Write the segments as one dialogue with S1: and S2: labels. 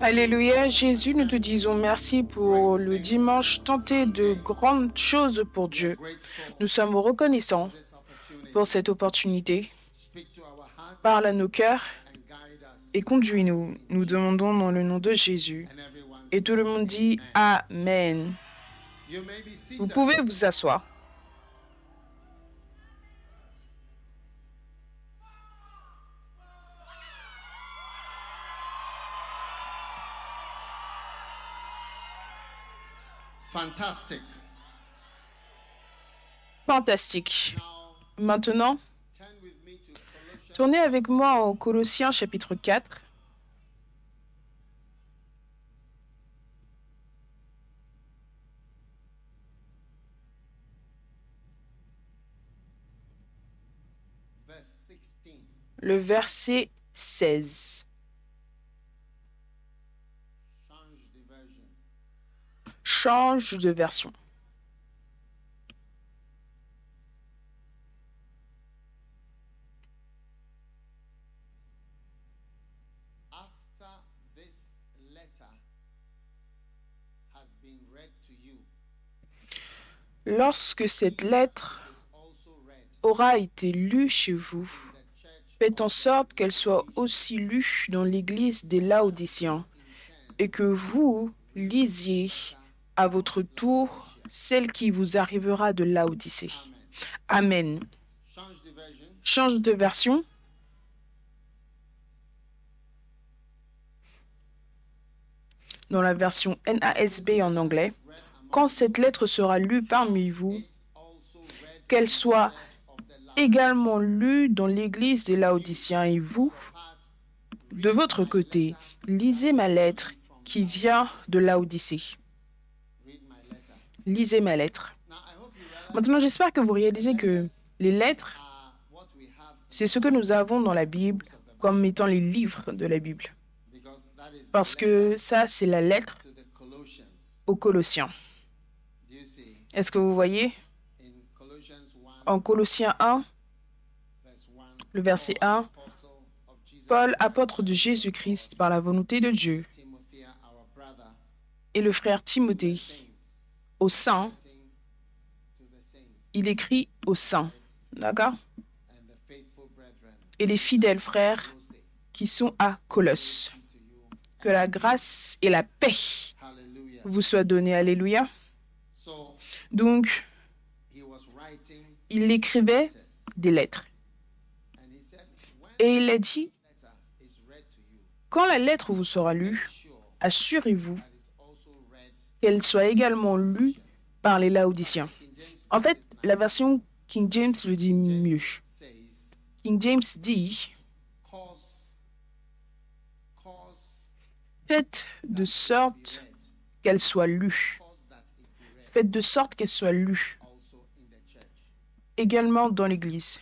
S1: Alléluia, Jésus, nous te disons merci pour le dimanche tenté de grandes choses pour Dieu. Nous sommes reconnaissants pour cette opportunité. Parle à nos cœurs et conduis-nous. Nous demandons dans le nom de Jésus. Et tout le monde dit Amen. Vous pouvez vous asseoir.
S2: Fantastic.
S1: Fantastique. Maintenant, tournez avec moi au Colossiens chapitre 4. Le verset 16. Change de version. Lorsque cette lettre aura été lue chez vous, faites en sorte qu'elle soit aussi lue dans l'église des Laodiciens et que vous lisiez à votre tour celle qui vous arrivera de Laodicée. Amen. Change de version. Dans la version NASB en anglais, quand cette lettre sera lue parmi vous, qu'elle soit également lue dans l'église des Laodiciens et vous, de votre côté, lisez ma lettre qui vient de Laodicée. Lisez ma lettre. Maintenant, j'espère que vous réalisez que les lettres, c'est ce que nous avons dans la Bible comme étant les livres de la Bible. Parce que ça, c'est la lettre aux Colossiens. Est-ce que vous voyez? En Colossiens 1, le verset 1, Paul, apôtre de Jésus-Christ par la volonté de Dieu, et le frère Timothée, au saint, il écrit au saint, d'accord? Et les fidèles frères qui sont à Colosse. Que la grâce et la paix vous soient données. Alléluia. Donc, il écrivait des lettres. Et il a dit, quand la lettre vous sera lue, assurez-vous qu'elle soit également lue par les Laodiciens. En fait, la version King James le dit mieux. King James dit Faites de sorte qu'elle soit lue. Faites de sorte qu'elle soit lue également dans l'Église.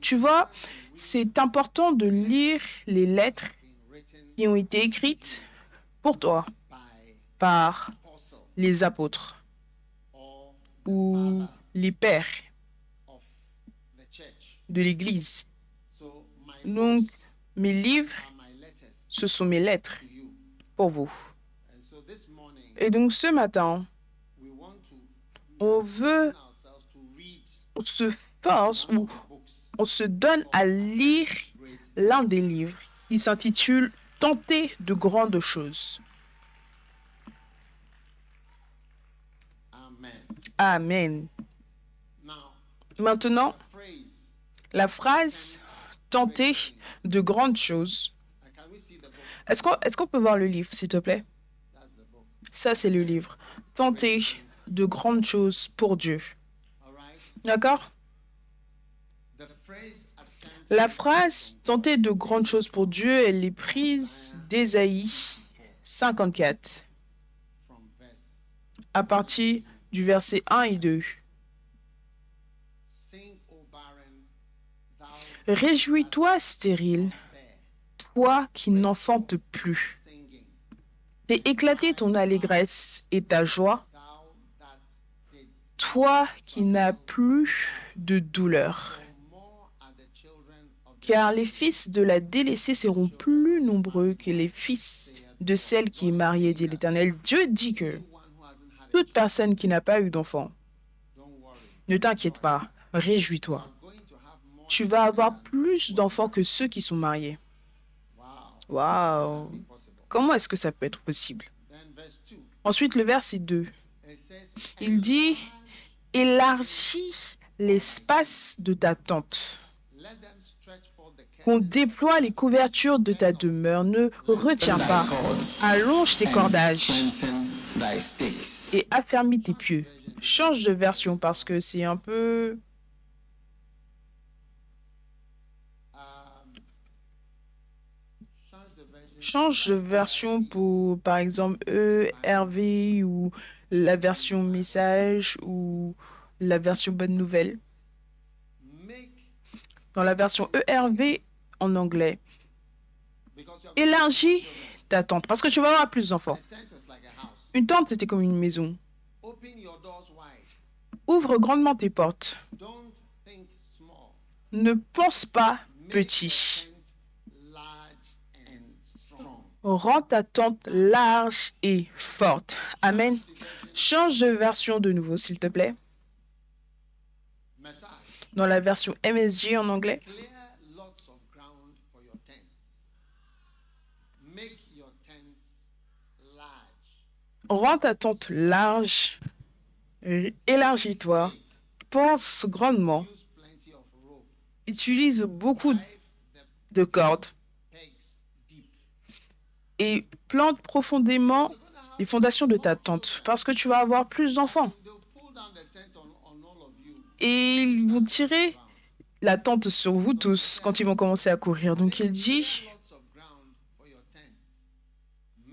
S1: Tu vois, c'est important de lire les lettres qui ont été écrites pour toi par les apôtres ou les pères de l'Église. Donc, mes livres, ce sont mes lettres pour vous. Et donc, ce matin, on veut, se force ou on se donne à lire l'un des livres. Il s'intitule Tenter de grandes choses. Amen. Maintenant, la phrase tenter de grandes choses. Est-ce qu'on est peut voir le livre, s'il te plaît? Ça, c'est le livre. Tenter de grandes choses pour Dieu. D'accord? La phrase tenter de grandes choses pour Dieu, elle est prise d'Ésaïe 54 à partir du verset 1 et 2. Réjouis-toi, stérile, toi qui n'enfantes plus. Fais éclater ton allégresse et ta joie, toi qui n'as plus de douleur. Car les fils de la délaissée seront plus nombreux que les fils de celle qui est mariée, dit l'Éternel. Dieu dit que toute personne qui n'a pas eu d'enfant, ne t'inquiète pas, réjouis-toi. Tu vas avoir plus d'enfants que ceux qui sont mariés. Waouh! Comment est-ce que ça peut être possible? Ensuite, le verset 2. Il dit, élargis l'espace de ta tente. Qu'on déploie les couvertures de ta demeure. Ne retiens pas. Allonge tes cordages et affermis tes pieux. Change de version parce que c'est un peu... Change de version pour, par exemple, ERV ou la version message ou la version bonne nouvelle. Dans la version ERV en anglais, élargis ta tente parce que tu vas avoir plus d'enfants. Une tente, c'était comme une maison. Ouvre grandement tes portes. Ne pense pas petit. Rends ta tente large et forte. Amen. Change de version de nouveau, s'il te plaît. Dans la version MSG en anglais. Rends ta tente large, élargis-toi, pense grandement, utilise beaucoup de cordes et plante profondément les fondations de ta tente parce que tu vas avoir plus d'enfants. Et ils vont tirer la tente sur vous tous quand ils vont commencer à courir. Donc il dit,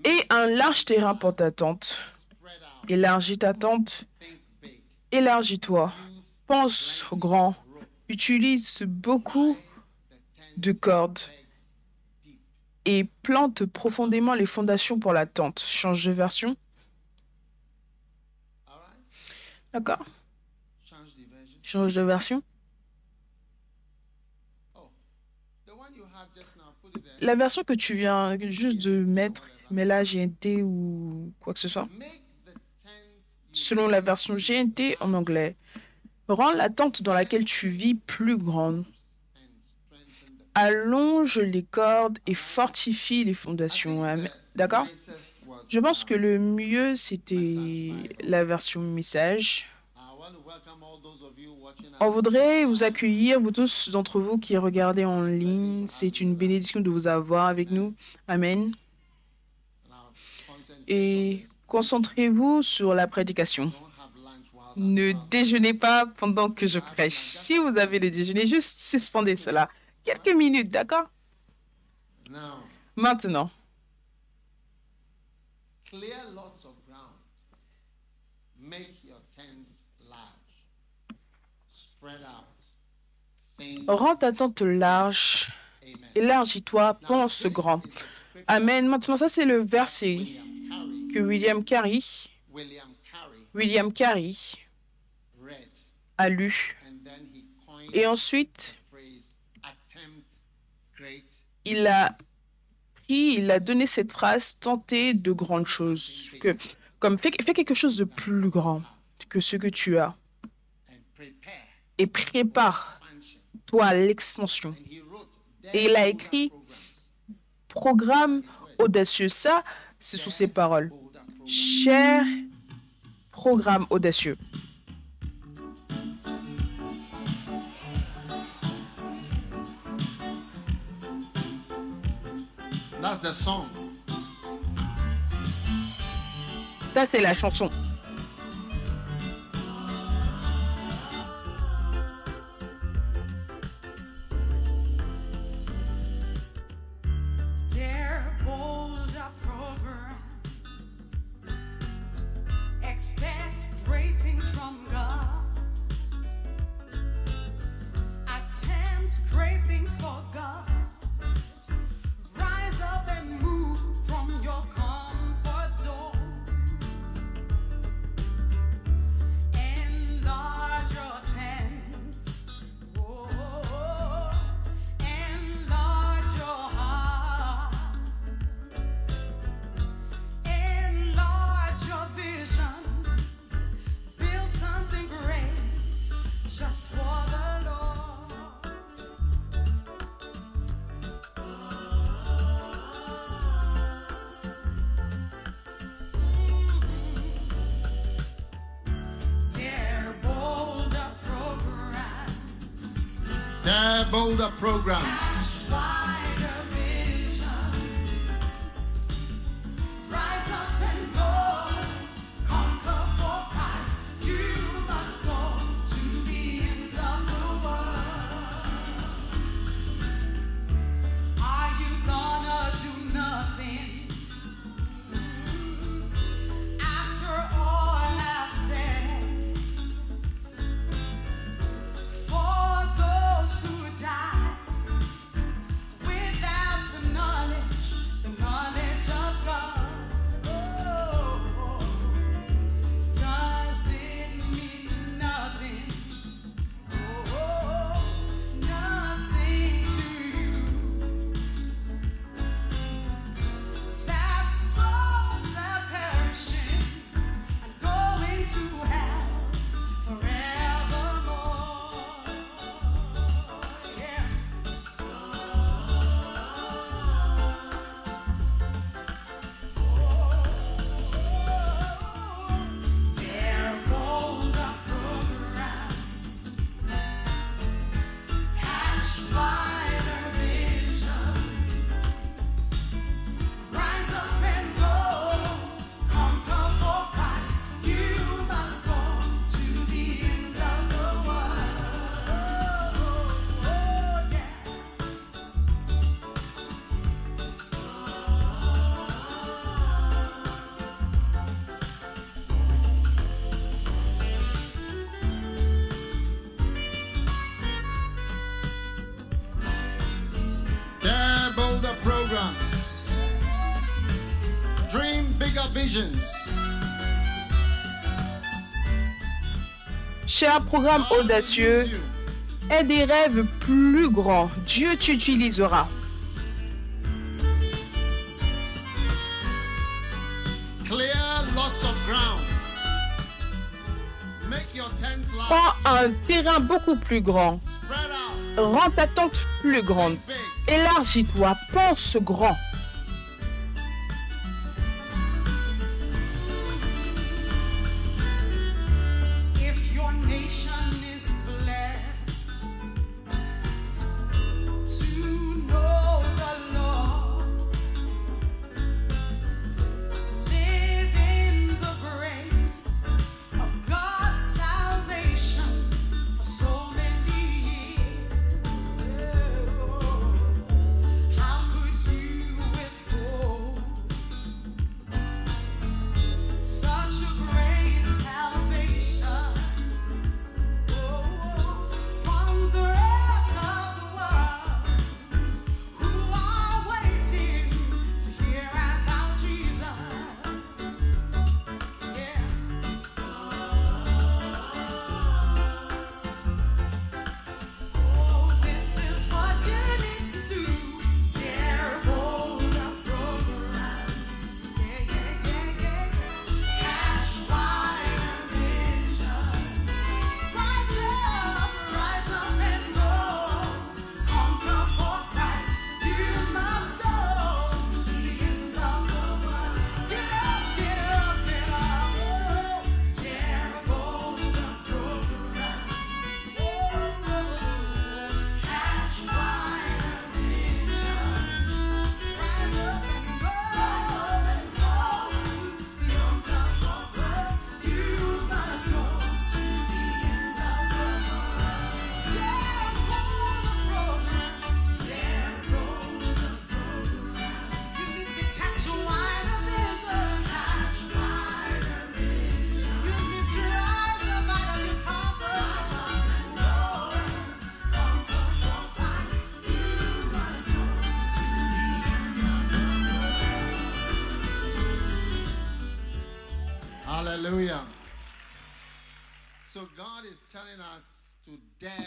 S1: et un large terrain pour ta tente. Élargis ta tente, élargis-toi, pense grand, utilise beaucoup de cordes et plante profondément les fondations pour la tente. Change de version. D'accord Change de version. La version que tu viens juste de mettre, là GNT ou quoi que ce soit, selon la version GNT en anglais, rend la tente dans laquelle tu vis plus grande allonge les cordes et fortifie les fondations. D'accord? Je pense que le mieux, c'était la version message. On voudrait vous accueillir, vous tous d'entre vous qui regardez en ligne. C'est une bénédiction de vous avoir avec nous. Amen. Et concentrez-vous sur la prédication. Ne déjeunez pas pendant que je prêche. Si vous avez le déjeuner, juste suspendez cela. Quelques minutes, d'accord? Maintenant. Rends ta tente large, élargis-toi, pense grand. Amen. Maintenant, ça c'est le verset que William Carey, William Carey a lu. Et ensuite, il a pris, il a donné cette phrase tenter de grandes choses. Que, comme fais, fais quelque chose de plus grand que ce que tu as. Et prépare-toi à l'expansion. Et il a écrit programme audacieux. Ça, ce sont ses paroles. Cher programme audacieux.
S2: That's the song.
S1: Ça, c'est la chanson.
S2: program.
S3: Cher programme audacieux, aie des rêves plus grands. Dieu t'utilisera. Prends un terrain beaucoup plus grand. Rends ta tente plus grande. Élargis-toi, pense grand.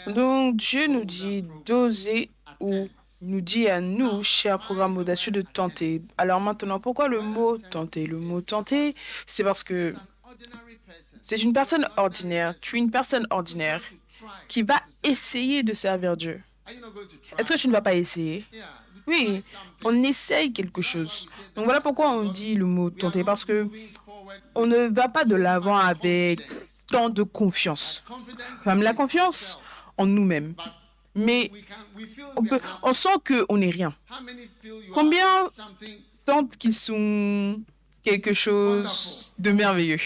S3: Donc Dieu nous dit d'oser ou nous dit à nous, chers programmes audacieux, de tenter. Alors maintenant, pourquoi le mot tenter? Le mot tenter, c'est parce que c'est une personne ordinaire, tu es une personne ordinaire qui va essayer de servir Dieu. Est-ce que tu ne vas pas essayer? Oui, on essaye quelque chose. Donc voilà pourquoi on dit le mot tenter, parce que on ne va pas de l'avant avec tant de confiance. Même la confiance en nous-mêmes.
S1: Mais on, on sent qu'on n'est rien. Combien Sentent qu'ils sont quelque chose de merveilleux?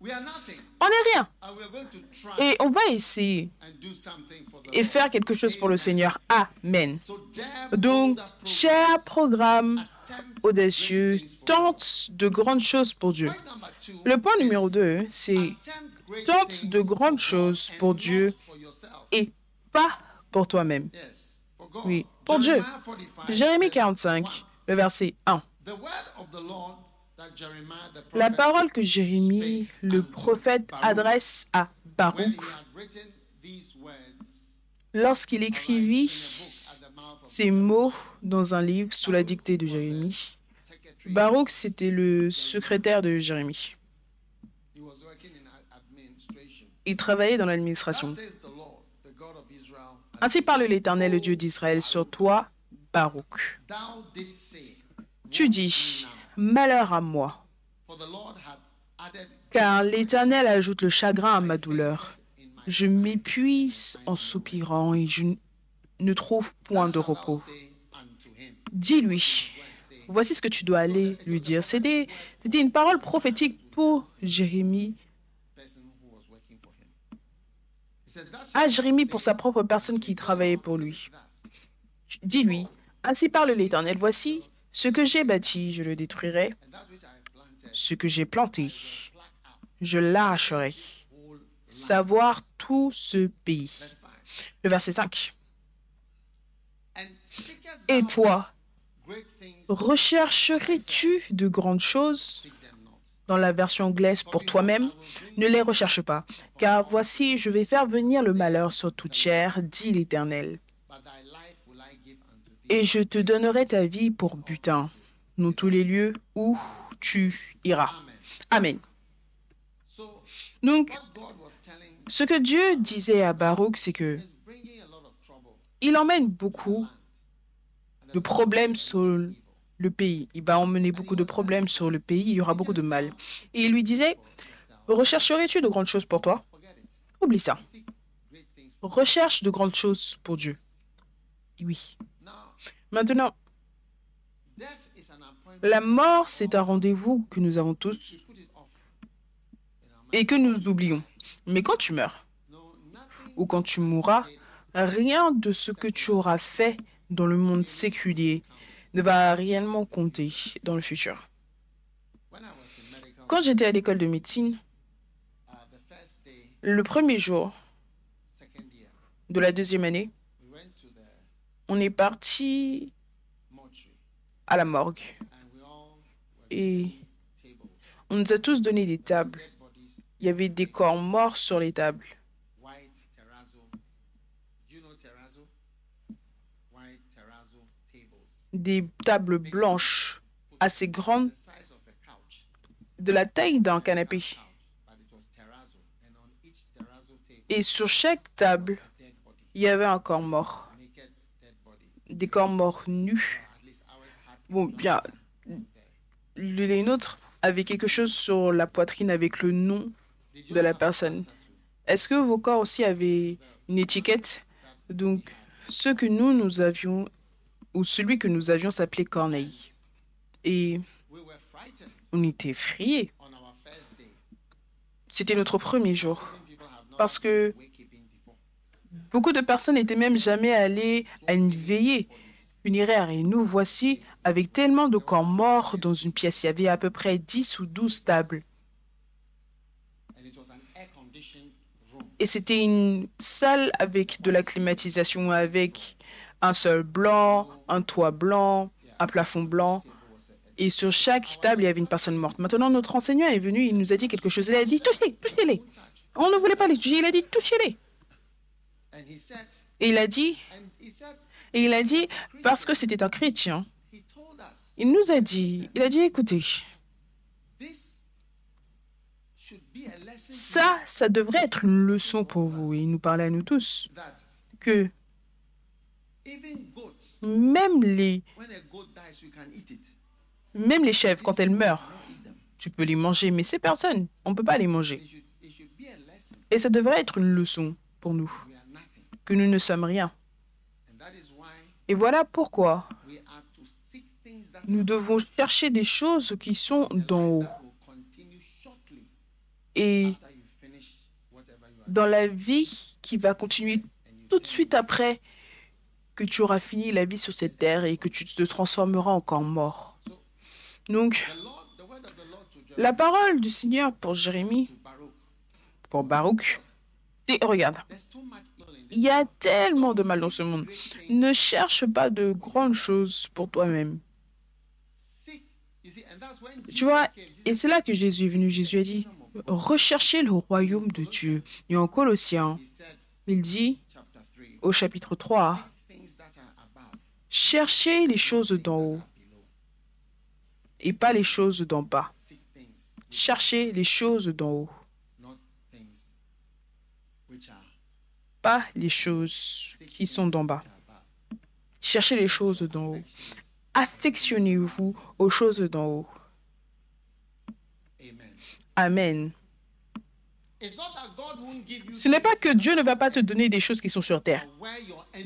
S1: On n'est rien. Et on va essayer et faire quelque chose pour le Seigneur. Amen. Donc, cher programme audacieux, tente de grandes choses pour Dieu. Le point numéro 2, c'est tente de grandes choses pour Dieu et pas pour toi-même. Oui, pour Dieu.
S2: Jeremiah 45,
S1: Jérémie
S2: verse
S1: 45,
S2: 1.
S1: le verset 1.
S2: The word of the Lord that Jeremiah the
S1: La parole que Jérémie, le prophète, adresse à Baruch lorsqu'il écrivit ces mots dans un livre sous la dictée de Jérémie. Baruch, c'était le secrétaire de Jérémie. Il travaillait dans l'administration. Ainsi parle l'Éternel, le Dieu d'Israël, sur toi, Baruch. Tu dis, malheur à moi, car l'Éternel ajoute le chagrin à ma douleur. Je m'épuise en soupirant et je ne trouve point de repos. Dis-lui, voici ce que tu dois aller lui dire. C'était une parole prophétique pour Jérémie, à
S2: shalt
S1: Jérémie pour sa propre personne qui travaillait pour lui. Dis-lui, ainsi parle l'Éternel, voici ce que j'ai bâti, je le détruirai, ce que j'ai planté, je l'arracherai. Savoir tout ce pays.
S2: verse 5
S1: Le verset 5.
S2: and seekest
S1: Et toi, rechercherais-tu de grandes choses dans la version anglaise pour toi-même? Ne les recherche pas, car voici, je vais faire venir le malheur sur toute chair, dit l'Éternel. Et je te donnerai ta vie pour butin, dans tous les lieux où tu iras.
S2: amen
S1: Donc, ce que Dieu disait à Baruch, c'est que il emmène beaucoup de problèmes sur le pays. Il va emmener beaucoup de problèmes sur le pays. Il y aura beaucoup de mal. Et il lui disait, rechercherais-tu de grandes choses pour toi? Oublie ça. Recherche de grandes choses pour Dieu. Oui. Maintenant, la mort, c'est un rendez-vous que nous avons tous et que nous oublions. Mais quand tu meurs ou quand tu mourras, rien de ce que tu auras fait dans le monde séculier ne va réellement compter dans le futur. Quand j'étais à l'école de médecine, le premier jour de la deuxième année, on est parti à la morgue et on nous a tous donné des tables. Il y avait des corps morts sur les tables. Des tables blanches assez grandes, de la taille d'un canapé. Et sur chaque table, il y avait un corps mort. Des corps morts nus. Bon, bien, les nôtres avaient quelque chose sur la poitrine avec le nom de la personne. Est-ce que vos corps aussi avaient une étiquette? Donc, ce que nous, nous avions, ou celui que nous avions s'appelait Corneille. Et on était effrayés. C'était notre premier jour. Parce que beaucoup de personnes n'étaient même jamais allées à une veillée funéraire. Et nous voici avec tellement de corps morts dans une pièce. Il y avait à peu près 10 ou 12 tables. Et c'était une salle avec de la climatisation, avec un sol blanc, un toit blanc, un plafond blanc. Et sur chaque table, il y avait une personne morte. Maintenant, notre enseignant est venu, il nous a dit quelque chose. Il a dit, touchez, touchez-les. On ne voulait pas les toucher, il a dit, touchez-les. Et il a dit, et il a dit, parce que c'était un chrétien, il nous a dit, il a dit, écoutez, ça, ça devrait être une leçon pour vous. Et il nous parlait à nous tous que même les,
S2: when a goat dies we can eat it
S1: même les chèvres, quand elles meurent, tu peux les manger, mais ces personnes, on ne peut pas les manger. Et ça devrait être une leçon pour nous.
S2: we are nothing
S1: que nous ne sommes rien. Et voilà pourquoi nous devons chercher des choses qui sont d'en haut. Et dans la vie qui va continuer tout de suite après que tu auras fini la vie sur cette terre et que tu te transformeras encore mort. Donc, la parole du Seigneur pour Jérémie, pour Baruch, et regarde, il y a tellement de mal dans ce monde. Ne cherche pas de grandes choses pour toi-même. Tu vois, et c'est là que Jésus est venu. Jésus a dit, recherchez le royaume de Dieu. Et en Colossiens, il dit
S2: chapter 3,
S1: au chapitre 3, cherchez les choses d'en haut et pas les choses d'en bas. Cherchez les choses d'en haut, pas les choses qui sont d'en bas. Cherchez les choses d'en haut. Affectionnez-vous aux choses d'en haut.
S2: Amen.
S1: Ce n'est pas que Dieu ne va pas te donner des choses qui sont sur terre.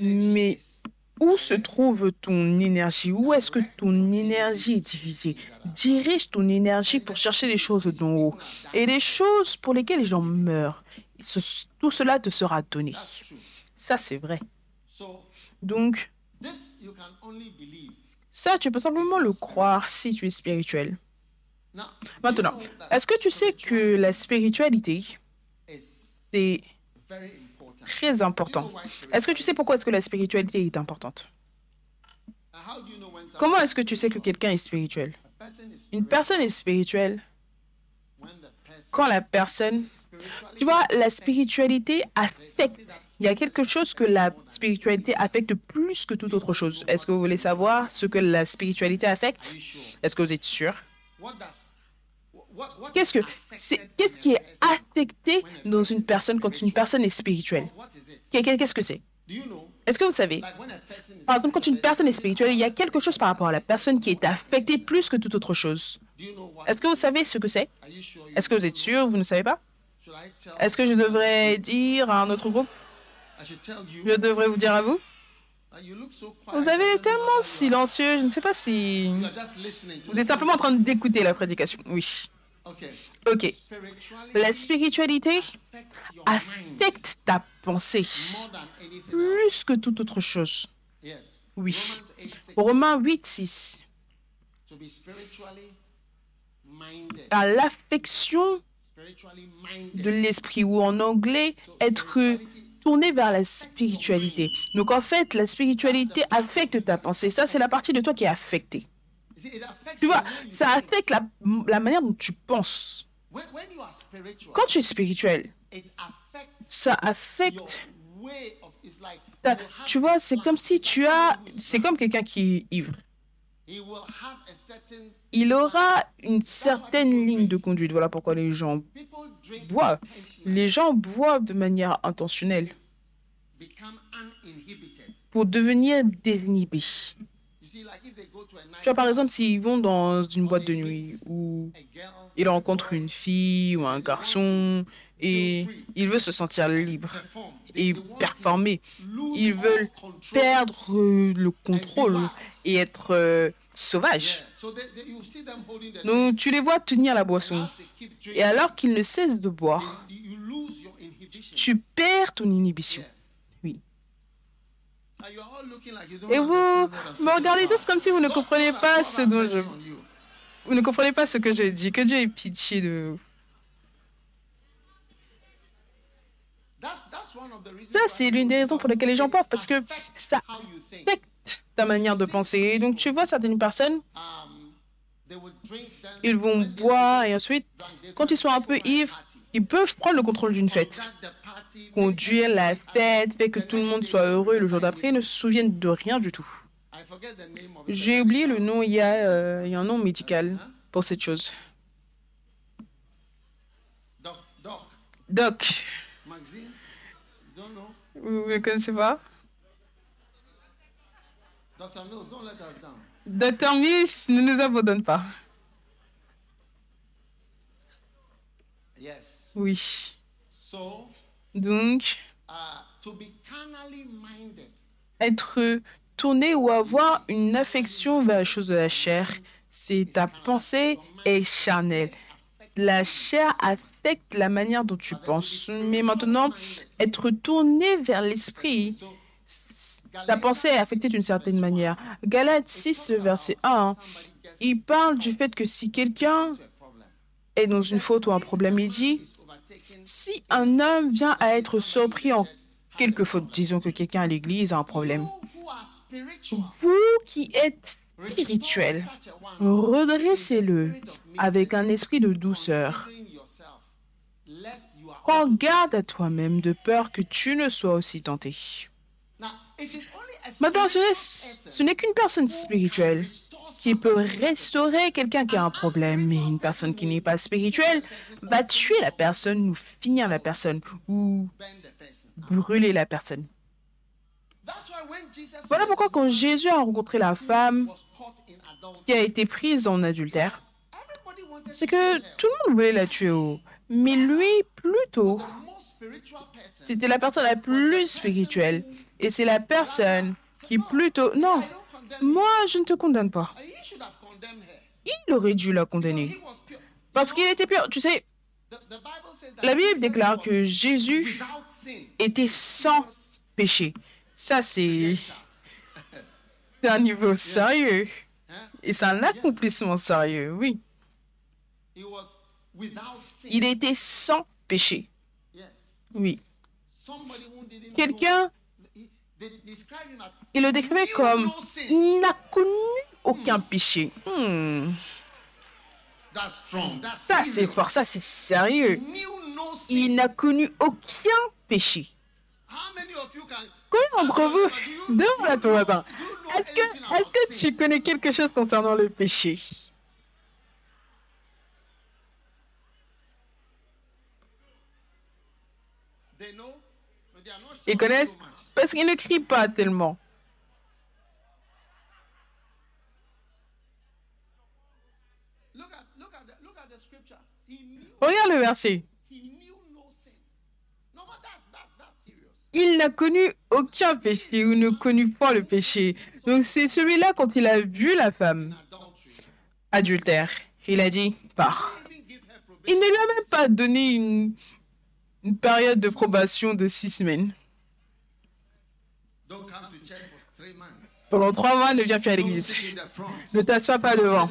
S1: Mais
S2: is.
S1: Où se trouve ton énergie? Où est-ce que ton énergie est dirigée Dirige ton énergie pour chercher les choses d'en haut. Et les choses pour lesquelles les gens meurent. Tout cela te sera donné. Ça, c'est vrai. Donc, ça, tu peux simplement le croire si tu es spirituel. Maintenant, est-ce que tu sais que la spiritualité, c'est. Très important. Est-ce que tu sais pourquoi est-ce que la spiritualité est importante? Comment est-ce que tu sais que quelqu'un est spirituel? Une personne est spirituelle quand la personne... Tu vois, la spiritualité affecte. Il y a quelque chose que la spiritualité affecte plus que toute autre chose. Est-ce que vous voulez savoir ce que la spiritualité affecte? Est-ce que vous êtes sûr? Qu'est-ce que c'est Qu'est-ce qui est affecté dans une personne quand une personne est spirituelle?
S2: What is it?
S1: Qu'est- qu'est- Qu'est-ce que c'est? Est-ce que vous savez? Par exemple, quand une personne est spirituelle, il y a quelque chose par rapport à la personne qui est affectée plus que toute autre chose.
S2: do you know what
S1: Est-ce que vous savez ce que c'est? Est-ce que vous êtes sûr? Vous ne savez pas? Est-ce que je devrais dire à un autre groupe? Je devrais vous dire à vous? Vous avez tellement silencieux, je ne sais pas si... Vous êtes simplement en train d'écouter la prédication. Oui.
S2: Okay.
S1: Ok. La spiritualité affecte ta pensée plus que toute autre chose. Oui.
S2: Romans 8 6.
S1: Romains 8, 6.
S2: To be spiritually minded.
S1: À l'affection de l'esprit, ou en anglais, être tourné vers la spiritualité. Donc en fait, la spiritualité affecte ta pensée. Ça, c'est la partie de toi qui est affectée. Tu vois, ça affecte la, la manière dont tu penses.
S2: When, when you are spiritual,
S1: Quand tu es spirituel,
S2: it affects
S1: ça affecte tu vois, c'est comme si tu as... C'est comme quelqu'un qui est ivre. Il aura une certaine ligne de conduite. Voilà pourquoi les gens
S2: People drink
S1: boivent. Les gens boivent de manière intentionnelle pour devenir désinhibés. Tu vois, par exemple, s'ils vont dans une boîte de nuit où ils rencontrent une fille ou un garçon et il veut se sentir libre et performer. Ils veulent perdre euh, le contrôle et être euh, sauvage.
S2: Yeah. So they, they, you see them holding the
S1: Donc tu les vois tenir la boisson. Et alors qu'ils ne cessent de boire, tu perds ton inhibition. Et vous me regardez tous comme si vous ne comprenez pas ce dont je... Vous ne comprenez pas ce que je dis. Que Dieu ait pitié de vous. Ça, c'est l'une des raisons pour lesquelles les gens boivent, parce que ça affecte ta manière de penser. Et donc, tu vois certaines personnes,
S2: Um,
S1: ils vont boire et ensuite, quand ils sont un peu ivres, ils peuvent prendre le contrôle d'une fête. Conduire la fête, fait que tout le monde soit heureux le jour d'après, ils ne se souviennent de rien du tout. J'ai oublié le nom, il y, a, euh, il y a un nom médical pour cette chose.
S2: Doc,
S1: vous ne connaissez pas?
S2: Mills.
S1: Docteur Miss ne nous abandonne pas. Oui. Donc,
S2: uh, to be carnally minded.
S1: Être tourné ou avoir une affection vers les choses de la chair, c'est ta pensée est charnelle. La chair affecte la manière dont tu penses. Mais maintenant, être tourné vers l'esprit, ta pensée est affectée d'une certaine manière. Galates 6, verset 1, il parle du fait que si quelqu'un est dans une faute ou un problème, il dit. Si un homme vient à être surpris en quelque faute, disons que quelqu'un à l'église a un problème, vous qui êtes spirituel, redressez-le avec un esprit de douceur. Prends garde à toi-même de peur que tu ne sois aussi tenté. Maintenant, ce n'est, qu'une personne spirituelle qui peut restaurer quelqu'un qui a un problème, mais une personne qui n'est pas spirituelle va tuer la personne ou finir la personne ou brûler la personne. Voilà pourquoi quand Jésus a rencontré la femme qui a été prise en adultère, c'est que tout le monde voulait la tuer. Mais lui, plutôt, c'était la personne la plus spirituelle. Et c'est la personne qui plutôt... Non, moi, je ne te condamne pas. Il aurait dû la condamner. Parce qu'il était pur. Tu sais, la Bible déclare que Jésus était sans péché. Ça, c'est un niveau sérieux. Et c'est un accomplissement sérieux, oui. Il était sans péché, oui. Quelqu'un, il le décrivait comme il n'a connu aucun péché. Hmm, Ça, c'est fort, ça, c'est sérieux. Il n'a connu aucun péché.
S2: How many of you can
S1: Combien d'entre vous,
S2: do you know
S1: est-ce que, que tu connais quelque chose concernant le péché? Ils connaissent parce qu'ils ne crient pas tellement. Regarde le verset. Il n'a connu aucun péché ou ne connut pas le péché. Donc c'est celui-là quand il a vu la femme adultère. Il a dit, pars.
S2: Probation.
S1: Il ne lui a même pas donné une, une période de probation de six semaines. Pendant trois mois, ne viens plus à l'église. Ne t'assois pas devant.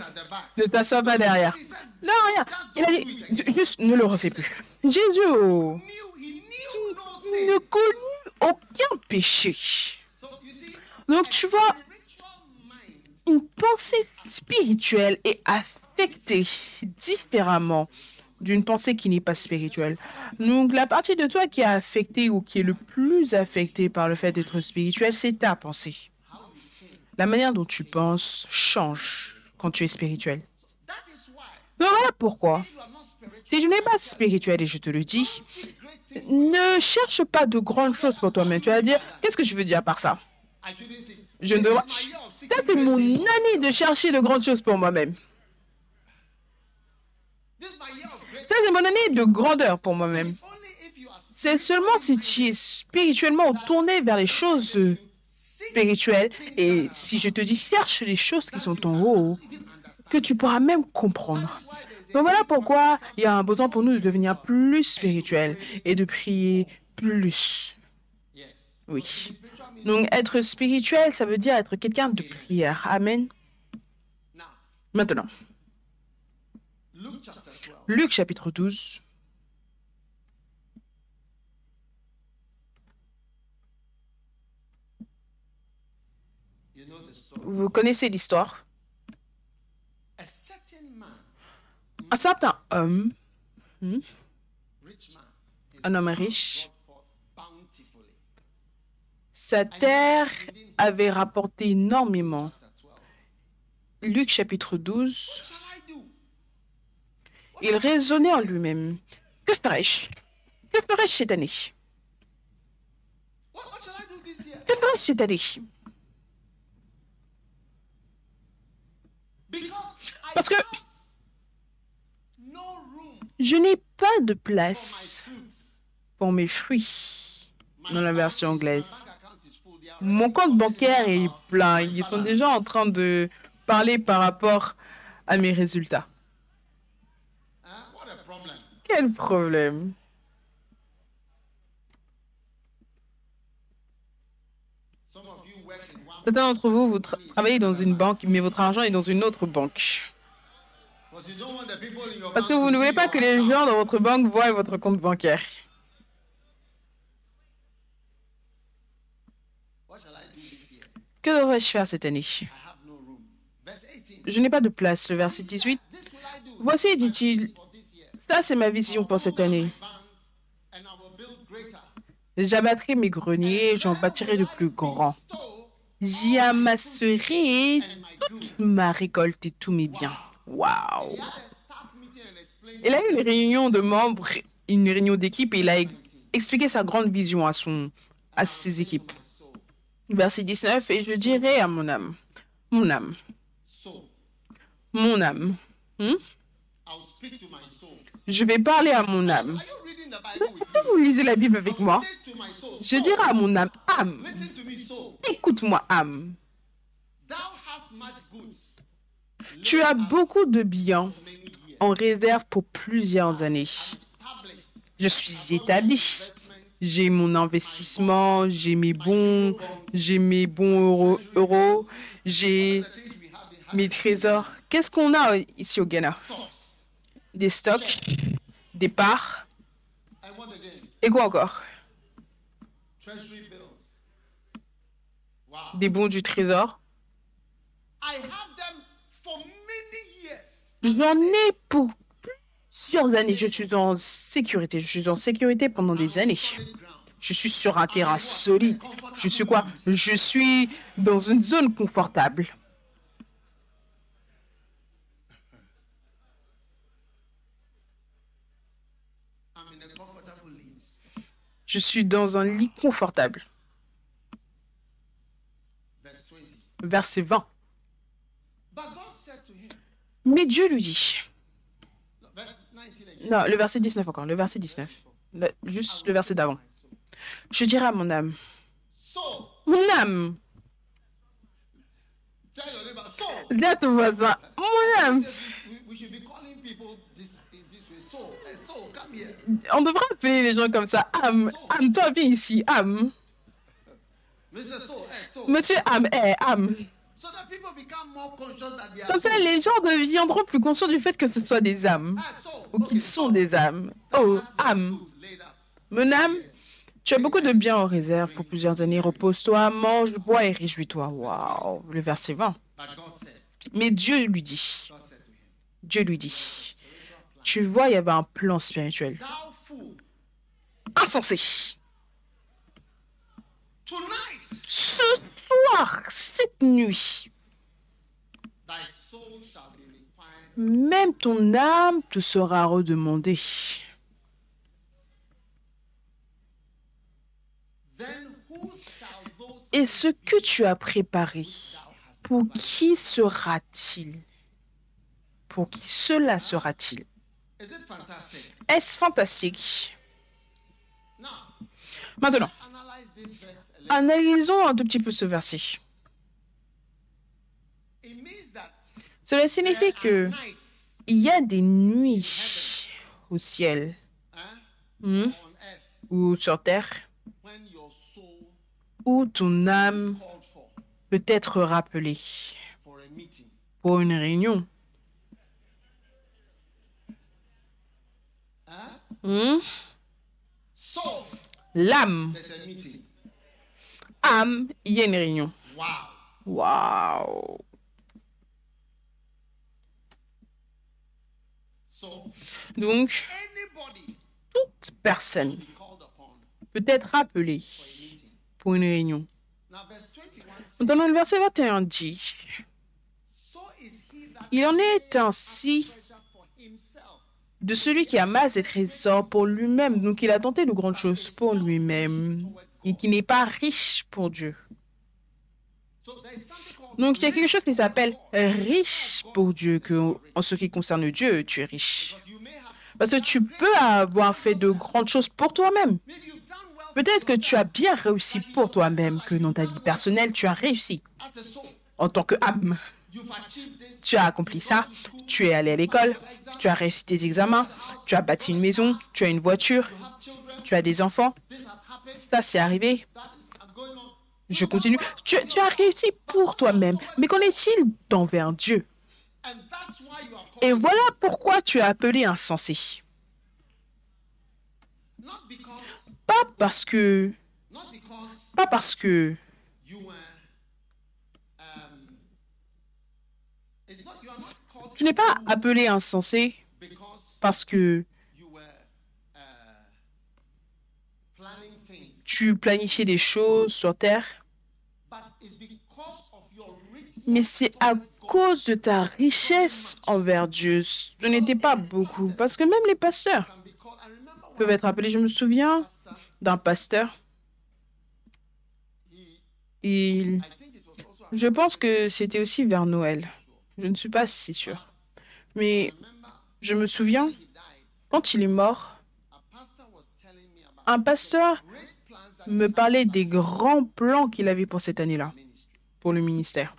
S1: Ne t'assois pas derrière. Non, rien. Il a dit, ju- juste ne le refais plus. Jésus oh, il ne connut aucun péché. Donc tu vois, une pensée spirituelle est affectée différemment d'une pensée qui n'est pas spirituelle. Donc la partie de toi qui est affectée ou qui est le plus affectée par le fait d'être spirituel, c'est ta pensée. La manière dont tu penses change quand tu es spirituel. voilà pourquoi, si tu n'es pas spirituel, et je te le dis, ne cherche pas de grandes choses pour toi-même. Tu vas dire, qu'est-ce que je veux dire par ça? Je ne dois... Ça, c'est mon année de chercher de grandes choses pour moi-même. Ça, c'est mon année de grandeur pour moi-même. C'est seulement si tu es spirituellement tourné vers les choses spirituelles et si je te dis cherche les choses qui sont en haut, que tu pourras même comprendre. Donc voilà pourquoi il y a un besoin pour nous de devenir plus spirituels et de prier plus. Oui. Donc être spirituel, ça veut dire être quelqu'un de prière. Amen. Maintenant,
S2: Luke chapter 12.
S1: Luc chapitre 12.
S2: You know the story.
S1: Vous connaissez l'histoire? Un certain homme,
S2: his
S1: un homme riche, sa terre avait rapporté énormément.
S2: Chapter 12.
S1: Luc chapitre 12, il raisonnait en lui-même. Que ferais-je? Que ferais-je cette année? Que ferais-je cette année? Parce que je n'ai pas de place pour mes fruits. Dans la version anglaise. Mon compte bancaire est plein. Ils sont déjà en train de parler par rapport à mes résultats. Quel problème. Certains d'entre vous, vous tra- travaillez dans une banque, mais votre argent est dans une autre banque. Parce que vous ne voulez pas que les gens dans votre banque voient votre compte bancaire. Que devrais-je faire cette année?
S2: I have no room. Verse 18.
S1: Je n'ai pas de place. Le verset 18.
S2: This will I do
S1: Voici, dit-il. Ça c'est ma vision pour cette année. J'abattrai mes greniers, j'en bâtirai de plus grands. J'y amasserai
S2: goods.
S1: ma récolte et tous mes biens. Waouh Il a eu une réunion de membres, une réunion d'équipe et il a expliqué sa grande vision à, son, à ses équipes. Verset 19, et je dirai à mon âme, mon âme, mon âme, hmm? Je vais parler à mon âme. Est-ce que vous lisez la Bible avec moi? Je dirai à mon âme, âme, écoute-moi, âme. Tu as beaucoup de biens en réserve pour plusieurs années. Je suis établi. J'ai mon investissement, j'ai mes bons, j'ai mes bons euros, euros, j'ai mes trésors. Qu'est-ce qu'on a ici au Ghana? Des stocks, des parts, et quoi encore? Des bons du trésor. J'en ai pour plusieurs années. Je suis en sécurité. Je suis en sécurité pendant des années. Je suis sur un terrain solide. Je suis quoi? Je suis dans une zone confortable. Je suis dans un lit confortable.
S2: Verse 20.
S1: Verset 20.
S2: But God said to him,
S1: Mais Dieu lui dit,
S2: no, verse 19 again.
S1: non, le verset 19 encore, le verset 19, Le- juste le verset d'avant. Je dirai à mon âme, mon âme, dis à ton voisin, mon âme, on devrait appeler les gens comme ça, âme, âme, toi viens ici,
S2: so.
S1: monsieur
S2: that they are
S1: Comme ça, les gens deviendront plus conscients du fait que ce soit des âmes, ou qu'ils sont
S2: so,
S1: des âmes. Oh, âme, mon âme, tu as beaucoup de biens en réserve pour plusieurs années, repose-toi, mange, bois et réjouis-toi. Waouh, le verset 20.
S2: But God said,
S1: Mais Dieu lui dit, Dieu lui dit, tu vois, il y avait un plan spirituel. Insensé. Ce soir, cette nuit, même ton âme te sera redemandée. Et ce que tu as préparé, pour qui sera-t-il? Pour qui cela sera-t-il? Est-ce fantastique? Maintenant,
S2: analyze this verse a little.
S1: analysons un tout petit peu ce verset.
S2: It means that
S1: Cela signifie que il y a des nuits au ciel
S2: huh,
S1: hmm, ou sur terre
S2: when your soul
S1: où ton âme peut être rappelée
S2: for a meeting.
S1: pour une réunion. Hmm, L'âme, âme, il y a une réunion.
S2: Wow. So
S1: Donc, toute personne peut être appelée pour une réunion.
S2: Now verse 21 says,
S1: Dans le verset 21 dit, Il en est ainsi. De celui qui amasse des trésors pour lui-même, donc il a tenté de grandes choses pour lui-même, et qui n'est pas riche pour Dieu. Donc il y a quelque chose qui s'appelle riche pour Dieu, que en ce qui concerne Dieu, tu es riche. Parce que tu peux avoir fait de grandes choses pour toi-même. Peut-être que tu as bien réussi pour toi-même, que dans ta vie personnelle, tu as réussi en tant que âme. Tu as accompli ça, tu es allé à l'école, tu as réussi tes examens, tu as bâti une maison, tu as une voiture, tu as des enfants. Ça, c'est arrivé. Je continue. Tu, tu as réussi pour toi-même. Mais qu'en est-il d'envers Dieu? Et voilà pourquoi tu es appelé insensé. Pas parce que... Pas parce que... Tu n'es pas appelé insensé parce que tu planifiais des choses sur Terre, mais c'est à cause de ta richesse envers Dieu. Ce n'était pas beaucoup. Parce que même les pasteurs peuvent être appelés. Je me souviens d'un pasteur. Je pense que c'était aussi vers Noël. Je ne suis pas si sûr. Mais je me souviens, quand il est mort, un pasteur me parlait des grands plans qu'il avait pour cette année-là, pour le ministère.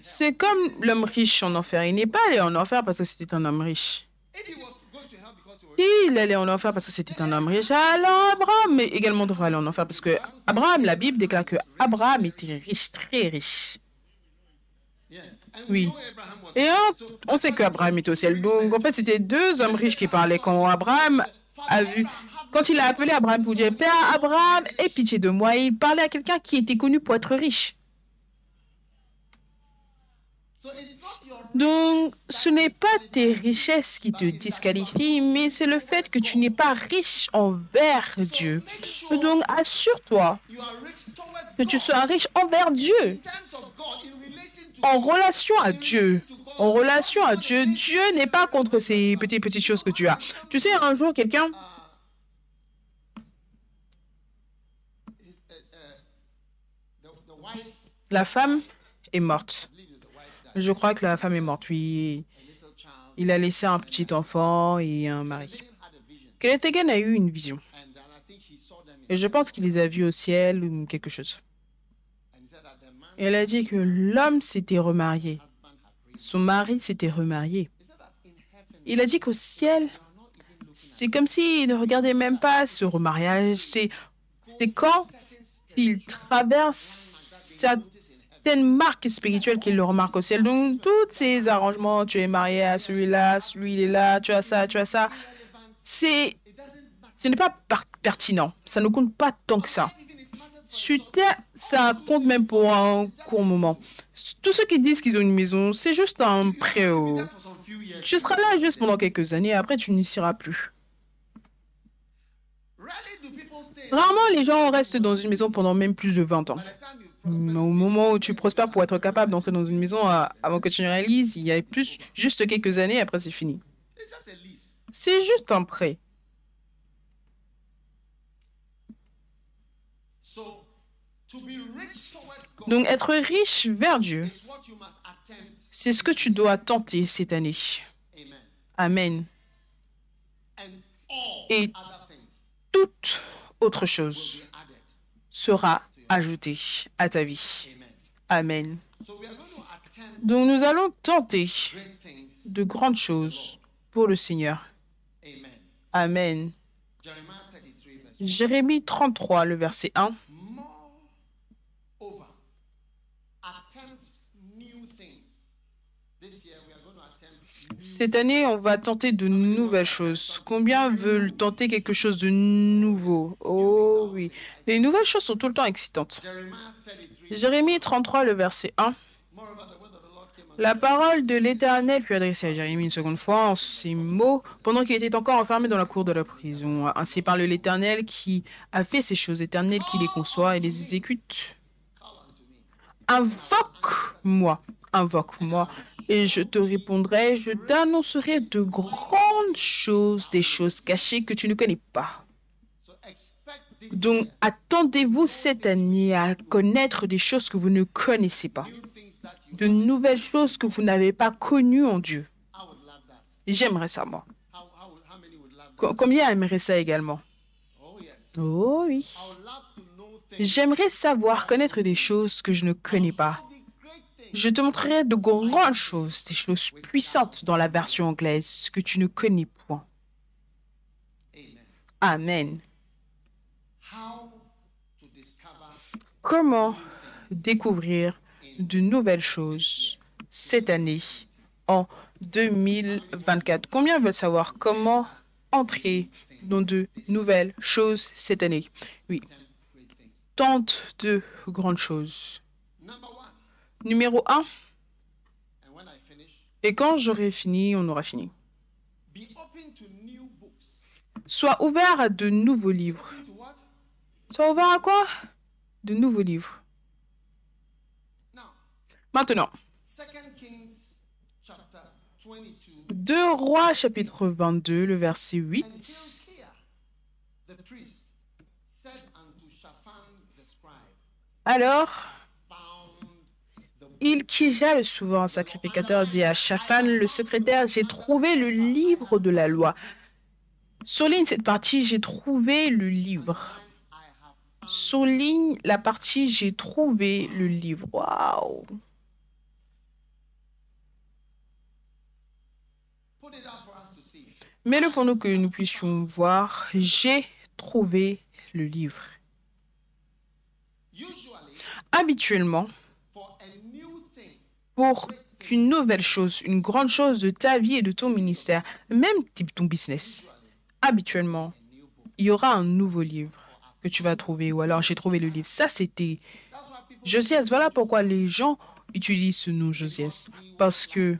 S1: C'est comme l'homme riche en enfer. Il n'est pas allé en enfer parce que c'était un homme riche. Il allait en enfer parce que c'était un homme riche. Alors Abraham également devrait aller en enfer parce que Abraham, la Bible déclare que Abraham était riche, très riche.
S2: Yes, and
S1: Oui. Et on, on sait qu'Abraham était au ciel. Donc en fait, c'était deux hommes riches qui parlaient quand Abraham a vu. Quand il a appelé Abraham pour dire Père Abraham, aie pitié de moi, il parlait à quelqu'un qui était connu pour être riche.
S2: So it's not your
S1: Donc, ce n'est pas tes richesses qui te disqualifient, mais c'est le fait que tu n'es pas riche envers Dieu. Donc, assure-toi que tu sois riche envers Dieu, en relation à Dieu. En relation à Dieu, Dieu n'est pas contre ces petites petites choses que tu as. Tu sais, un jour, quelqu'un, la femme est morte. Je crois que la femme est morte, oui. Il a laissé un petit enfant et un mari. Kenneth Hagin a eu une vision. Et je pense qu'il les a vus au ciel ou quelque chose.
S2: and he said that the man
S1: Et elle a dit que l'homme s'était remarié. Son mari s'était remarié. Il a dit qu'au ciel, c'est comme s'il ne regardait même pas ce remariage. C'est quand il traverse certaines marques spirituelles qu'il le remarque au ciel. Donc, tous ces arrangements, tu es marié à celui-là, celui il est là, tu as ça, tu as ça, c'est, ce n'est pas pertinent. Ça ne compte pas tant que ça. Ça compte même pour un court moment. Tous ceux qui disent qu'ils ont une maison, c'est juste un
S2: years.
S1: Tu seras là juste pendant quelques années, après tu n'y seras plus. Rarement les gens restent dans une maison pendant même plus de 20 ans. Au moment où tu prospères pour être capable d'entrer dans une maison, euh, avant que tu ne réalises, il y a plus juste quelques années, après c'est fini. C'est juste un prêt.
S2: So
S1: Donc être riche vers Dieu,
S2: is what you must attempt.
S1: c'est ce que tu dois tenter cette année.
S2: Amen.
S1: Amen.
S2: And all
S1: Et toute autre chose sera ajoutée à ta vie.
S2: Amen.
S1: Amen.
S2: So we are going to attempt
S1: Donc nous allons tenter
S2: great things.
S1: de grandes choses pour le Seigneur.
S2: Amen.
S1: Amen.
S2: Jeremiah 33 verse 1.
S1: Jérémie 33, le verset 1. Cette année, on va tenter de nouvelles choses. Combien veulent tenter quelque chose de nouveau? Oh oui. Les nouvelles choses sont tout le temps excitantes.
S2: Jeremiah 33.
S1: Jérémie 33, le verset 1.
S2: Moreover, the word of the Lord came unto
S1: La parole de l'Éternel fut adressée à Jérémie une seconde fois en ces mots pendant qu'il était encore enfermé dans la cour de la prison. Ainsi parle l'Éternel qui a fait ces choses éternelles, qui les conçoit et les exécute.
S2: call
S1: Invoque-moi, invoque-moi, et je te répondrai, je t'annoncerai de grandes choses, des choses cachées que tu ne connais pas. Donc, attendez-vous cette année à connaître des choses que vous ne connaissez pas, de nouvelles choses que vous n'avez pas connues en Dieu. J'aimerais ça, moi. Combien aimeraient ça également?
S2: Oh,
S1: oui. J'aimerais savoir, connaître des choses que je ne connais pas. Je te montrerai de grandes choses, des choses puissantes dans la version anglaise que tu ne connais point.
S2: Amen.
S1: Comment découvrir de nouvelles choses cette année, en 2024 Combien veulent savoir comment entrer dans de nouvelles choses cette année? Oui, tente de grandes choses. Numéro 1,
S2: And when I finish,
S1: et quand j'aurai fini, on aura fini.
S2: be open to new books.
S1: Sois ouvert à de nouveaux livres. Sois ouvert à quoi? De nouveaux livres. Maintenant,
S2: 2 Kings chapter 22.
S1: 2 Rois chapitre 22, le verset 8.
S2: And Hilkiah, the priest, said unto Shaphan the scribe,
S1: Alors,
S2: found the
S1: Ilkija, le souverain sacrificateur, dit à Shaphan, le secrétaire, j'ai trouvé le livre de la loi. Souligne cette partie, j'ai trouvé le livre. Souligne la partie, j'ai trouvé le livre. Waouh! Mets-le pour nous que nous puissions voir. J'ai trouvé le livre. Habituellement,
S2: for a new thing,
S1: pour qu'une nouvelle chose, une grande chose de ta vie et de ton ministère, même type ton business, habituellement, il y aura un nouveau livre que tu vas trouver. Ou alors, j'ai trouvé le livre. Ça, c'était Josias. Voilà pourquoi les gens utilisent ce nom Josias. Parce que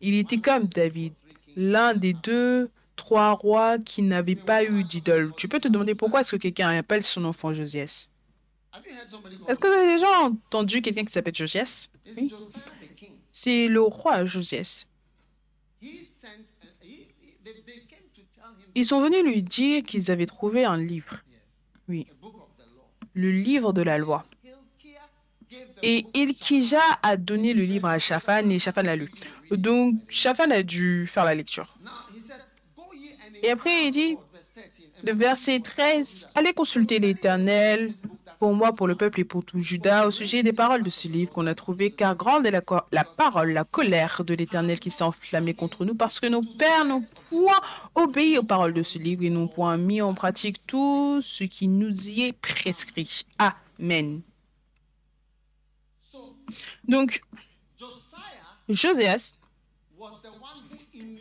S1: il était comme David, l'un des deux, trois rois qui n'avaient pas eu d'idole. Tu peux te demander pourquoi est-ce que quelqu'un appelle son enfant Josias? Est-ce que vous avez déjà entendu quelqu'un qui s'appelle Josias? C'est le roi Josias. Ils sont venus lui dire qu'ils avaient trouvé un livre. Oui, le livre de la loi. Et Ilkija a donné le livre à Shaphan et Shaphan l'a lu. Donc, Shaphan a dû faire la lecture. Et après, il dit,
S2: inquire of verse 13. and
S1: le verset 13, Allez consulter l'Éternel pour moi, pour le peuple et pour tout Judas au sujet des paroles de ce livre qu'on a trouvé, car grande est la, parole, la colère de l'Éternel qui s'est enflammée contre nous, parce que nos pères n'ont point obéi aux paroles de ce livre et n'ont point mis en pratique tout ce qui nous y est prescrit. Amen. Donc, Josias,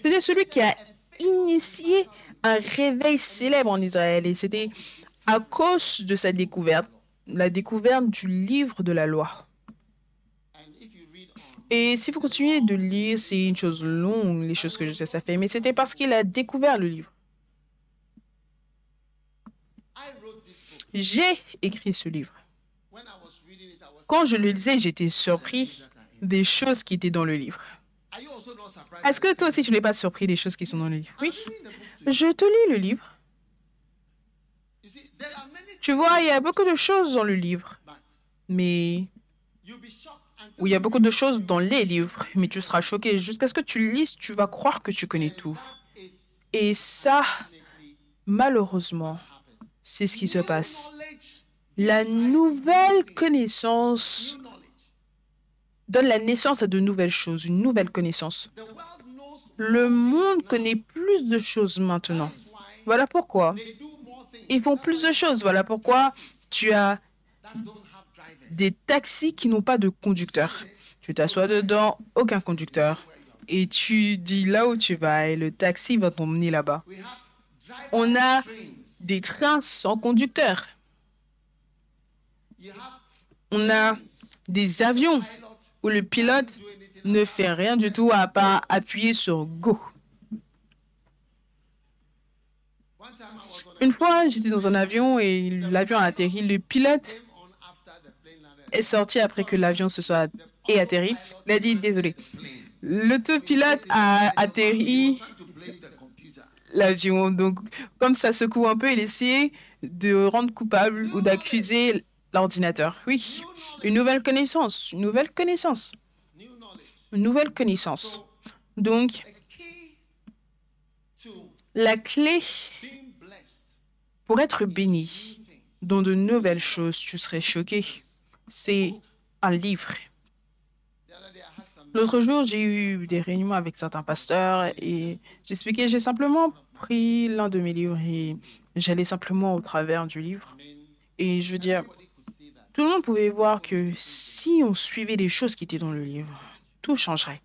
S1: c'était celui qui a initié un réveil célèbre en Israël et c'était à cause de sa découverte, la découverte du livre de la loi. Et si vous continuez de lire, c'est une chose longue, les choses que Josias a fait, mais c'était parce qu'il a découvert le livre. J'ai écrit ce livre. Quand je le lisais, j'étais surpris des choses qui étaient dans le livre. Est-ce que toi aussi tu n'es pas surpris des choses qui sont dans le livre? Oui. Je te lis le livre. Tu vois, il y a beaucoup de choses dans le livre, mais Oui, il y a beaucoup de choses dans les livres, mais tu seras choqué. Jusqu'à ce que tu lises, tu vas croire que tu connais tout. Et ça, malheureusement, c'est ce qui se passe. La nouvelle connaissance donne la naissance à de nouvelles choses, une nouvelle connaissance. Le monde connaît plus de choses maintenant. Voilà pourquoi. Ils font plus de choses. Voilà pourquoi tu as des taxis qui n'ont pas de conducteur. Tu t'assois dedans, aucun conducteur. Et tu dis là où tu vas et le taxi va t'emmener là-bas. On a des trains sans conducteur. On a des avions où le pilote ne fait rien du tout à part appuyer sur Go. Une fois, j'étais dans un avion et l'avion a atterri. Le pilote est sorti après que l'avion se soit et atterri. Il a dit désolé. L'autopilote a atterri l'avion. Donc, comme ça secoue un peu, il essayait de rendre coupable ou d'accuser l'ordinateur. Oui, une nouvelle connaissance, une nouvelle connaissance, une nouvelle connaissance. Donc, La clé pour être béni dans de nouvelles choses, tu serais choqué. C'est un livre. L'autre jour, j'ai eu des réunions avec certains pasteurs et j'expliquais, j'ai simplement pris l'un de mes livres et j'allais simplement au travers du livre. Et je veux dire, tout le monde pouvait voir que si on suivait les choses qui étaient dans le livre, tout changerait.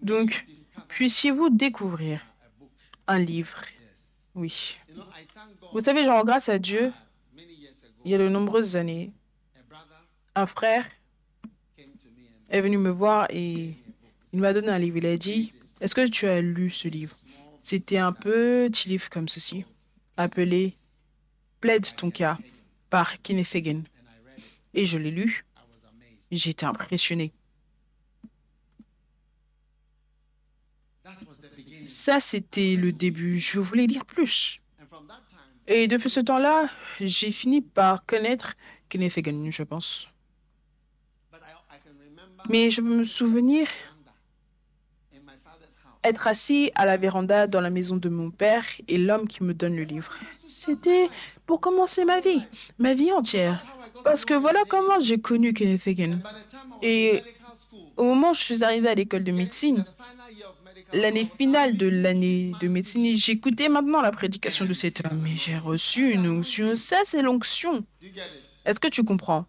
S1: Donc, puissiez-vous découvrir un livre. Oui. Vous savez, genre, grâce à Dieu, il y a de nombreuses années, un frère est venu me voir et il m'a donné un livre. Il a dit, est-ce que tu as lu ce livre? C'était un petit livre comme ceci, appelé Plaide ton cas par Kenneth. Et je l'ai lu. J'étais impressionné. Ça, c'était le début. Je voulais lire plus. Et depuis ce temps-là, j'ai fini par connaître Kenneth Hagin, je pense. Mais je me souvenir être assis à la véranda dans la maison de mon père et l'homme qui me donne le livre. C'était pour commencer ma vie, ma vie entière. Parce que voilà comment j'ai connu Kenneth Hagin. Et au moment où je suis arrivée à l'école de médecine, l'année finale de l'année de médecine, j'écoutais maintenant la prédication de cet homme et j'ai reçu une onction. Ça, c'est l'onction. Est-ce que tu comprends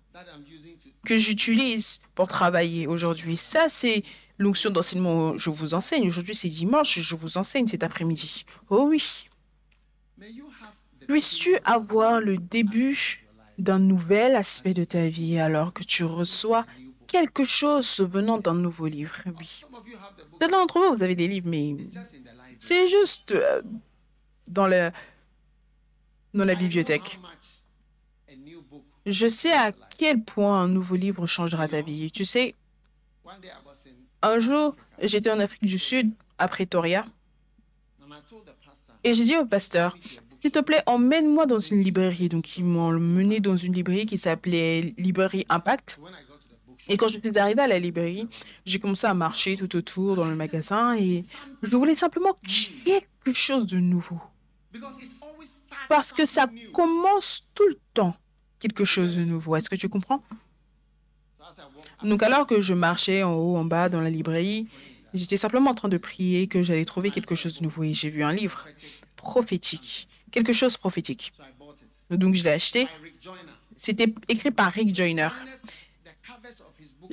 S1: que j'utilise pour travailler aujourd'hui? Ça, c'est l'onction d'enseignement. Je vous enseigne. Aujourd'hui, c'est dimanche. Je vous enseigne cet après-midi. Oh oui. Puisses-tu avoir le début d'un nouvel aspect de ta vie alors que tu reçois quelque chose venant d'un nouveau livre Oui. Certains d'entre vous, vous avez des livres, mais c'est juste euh, dans, le, dans la bibliothèque. Je sais à quel point un nouveau livre changera ta vie. Tu sais, un jour, j'étais en Afrique du Sud, à Pretoria, et j'ai dit au pasteur, s'il te plaît, emmène-moi dans une librairie. Donc, ils m'ont mené dans une librairie qui s'appelait Librairie Impact. Et quand je suis arrivée à la librairie, j'ai commencé à marcher tout autour dans le magasin et je voulais simplement quelque chose de nouveau. Parce que ça commence tout le temps quelque chose de nouveau. Est-ce que tu comprends? Donc alors que je marchais en haut, en bas dans la librairie, j'étais simplement en train de prier que j'allais trouver quelque chose de nouveau et j'ai vu un livre prophétique, quelque chose prophétique. Donc je l'ai acheté. C'était écrit par Rick Joyner.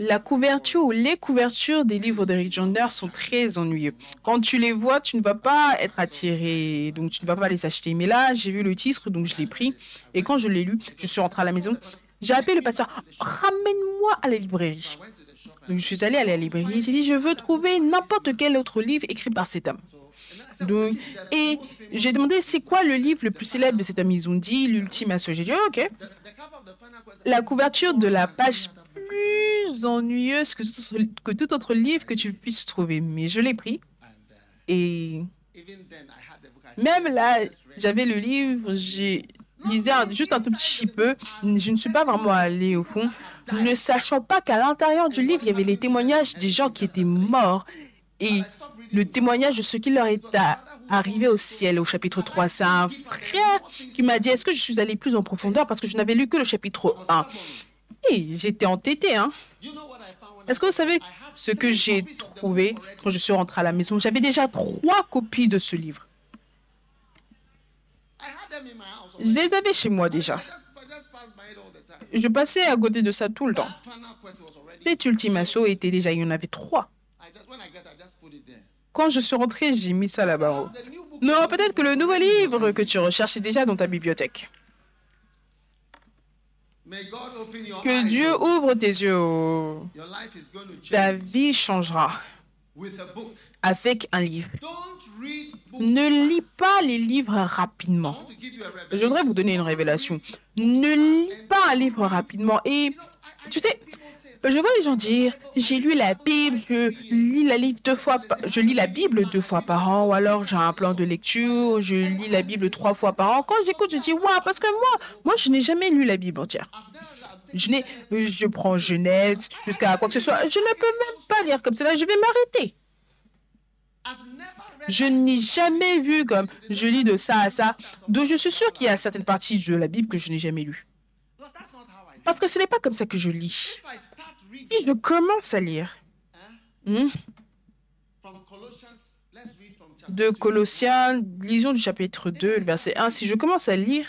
S1: La couverture ou les couvertures des livres d'Eric Joyner sont très ennuyeux. Quand tu les vois, tu ne vas pas être attiré, donc tu ne vas pas les acheter. Mais là, j'ai vu le titre, donc je l'ai pris. Et quand je l'ai lu, je suis rentrée à la maison. J'ai appelé le pasteur, ramène-moi à la librairie. Donc je suis allée à la librairie. J'ai dit, je veux trouver n'importe quel autre livre écrit par cet homme. et j'ai demandé, c'est quoi le livre le plus célèbre de cet homme? Ils ont dit, l'ultime assaut. J'ai dit, ok. La couverture de la page plus ennuyeuse que tout, autre livre que tu puisses trouver. Mais je l'ai pris. Et même là, j'avais le livre, j'ai lisé un- juste un tout petit peu. Je ne suis pas vraiment allée au fond, ne sachant pas qu'à l'intérieur du livre, il y avait les témoignages des gens qui étaient morts. Et le témoignage de ce qui leur est arrivé au ciel au chapitre 3. C'est un frère qui m'a dit, est-ce que je suis allée plus en profondeur parce que je n'avais lu que le chapitre 1. Et j'étais entêtée, hein. Est-ce que vous savez ce que j'ai trouvé quand je suis rentrée à la maison? J'avais déjà trois copies de ce livre. Je les avais chez moi déjà. Je passais à côté de ça tout le temps. Cet ultime assaut était déjà, il y en avait trois. Quand je suis rentrée, j'ai mis ça là-bas. Non, peut-être que le nouveau livre que tu recherches est déjà dans ta bibliothèque. Que Dieu ouvre tes yeux.
S2: your life is going to
S1: Ta vie changera
S2: with a book
S1: avec un livre. Ne lis pas les livres rapidement. Je voudrais vous donner une révélation. Ne lis pas un livre rapidement. Et tu sais, je vois les gens dire, j'ai lu la Bible, je lis la livre deux fois, je lis la Bible deux fois par an, ou alors j'ai un plan de lecture, je lis la Bible trois fois par an. Quand j'écoute, je dis, waouh, parce que moi, moi, je n'ai jamais lu la Bible entière. Je je prends Genèse jusqu'à quoi que ce soit. Je ne peux même pas lire comme cela. Je vais m'arrêter. Je n'ai jamais vu comme je lis de ça à ça. Donc je suis sûr qu'il y a certaines parties de la Bible que je n'ai jamais lues. Parce que ce n'est pas comme ça que je lis. Si je commence à lire hmm, de Colossiens, lisons du chapitre 2, le verset 1, si je commence à lire,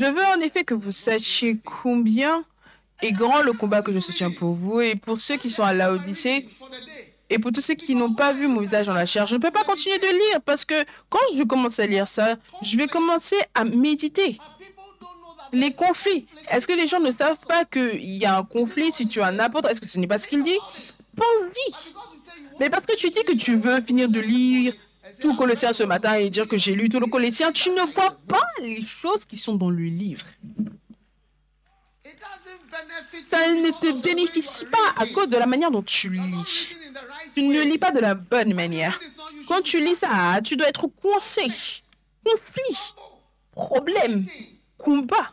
S1: je veux en effet que vous sachiez combien est grand le combat que je soutiens pour vous et pour ceux qui sont à
S2: day.
S1: Et pour tous ceux qui n'ont pas vu mon visage dans la chair. Je ne peux pas continuer de lire parce que quand je commence à lire ça, je vais commencer à méditer. Les conflits. Est-ce que les gens ne savent pas qu'il y a un conflit si tu as un apôtre? Est-ce que ce n'est pas ce qu'il dit? Pense-y. Mais parce que tu dis que tu veux finir de lire tout Colossien ce matin et dire que j'ai lu tout le Colossien, tu ne vois pas les choses qui sont dans le livre. Ça ne te bénéficie pas à cause de la manière dont tu lis. Tu ne lis pas de la bonne manière. Quand tu lis ça, tu dois être coincé. Conflit, problème, combat.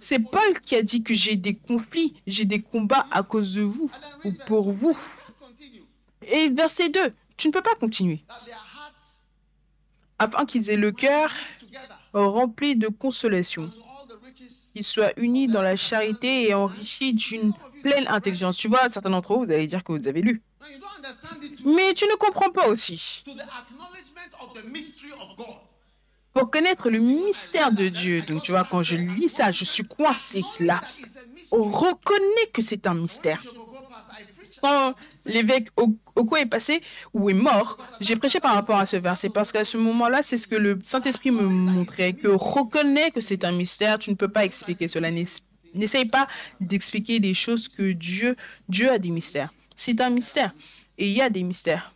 S1: C'est Paul qui a dit que j'ai des conflits, j'ai des combats à cause de vous ou pour vous. Et verset 2, tu ne peux pas continuer. Afin qu'ils aient le cœur rempli de consolation,
S2: to all the riches.
S1: Qu'ils unis dans la charité et enrichis d'une pleine intelligence. Tu vois, certains d'entre vous, vous allez dire que vous avez lu. Mais tu ne comprends pas aussi. Pour connaître le mystère de Dieu, donc tu vois, quand je lis ça, je suis coincé là. On reconnaît que c'est un mystère. Quand l'évêque Oko est passé ou est mort, j'ai prêché par rapport à ce verset parce qu'à ce moment-là, c'est ce que le Saint-Esprit me montrait, que reconnaît que c'est un mystère, tu ne peux pas expliquer cela. N'ess- N'essaye pas d'expliquer des choses que Dieu, Dieu a des mystères. C'est un mystère et il y a des mystères.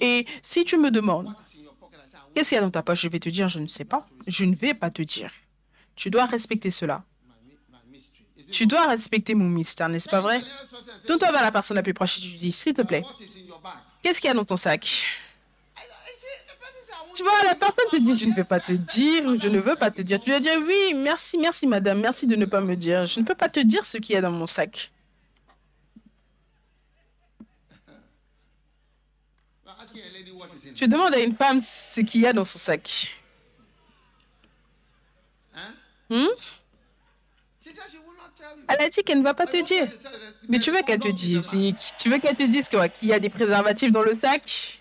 S1: Et si tu me demandes, qu'est-ce qu'il y a dans ta poche, je vais te dire, je ne sais pas. Je ne vais pas te dire. Tu dois respecter cela. Tu dois respecter mon mystère, n'est-ce pas vrai? Tourne-toi vers la personne la plus proche et tu dis, s'il te plaît, qu'est-ce qu'il y a dans ton sac? Tu vois, la personne te dit, je ne vais pas te dire, je ne veux pas te dire. Tu dois dire, oui, merci, merci madame, merci de ne pas me dire. Je ne peux pas te dire ce qu'il y a dans mon sac. Tu demandes à une femme ce qu'il y a dans son sac.
S2: Huh?
S1: Hmm? Elle a dit qu'elle ne va pas te dire. Mais tu veux qu'elle te dise, tu veux qu'elle te dise quoi, qu'il y a des préservatifs dans le sac?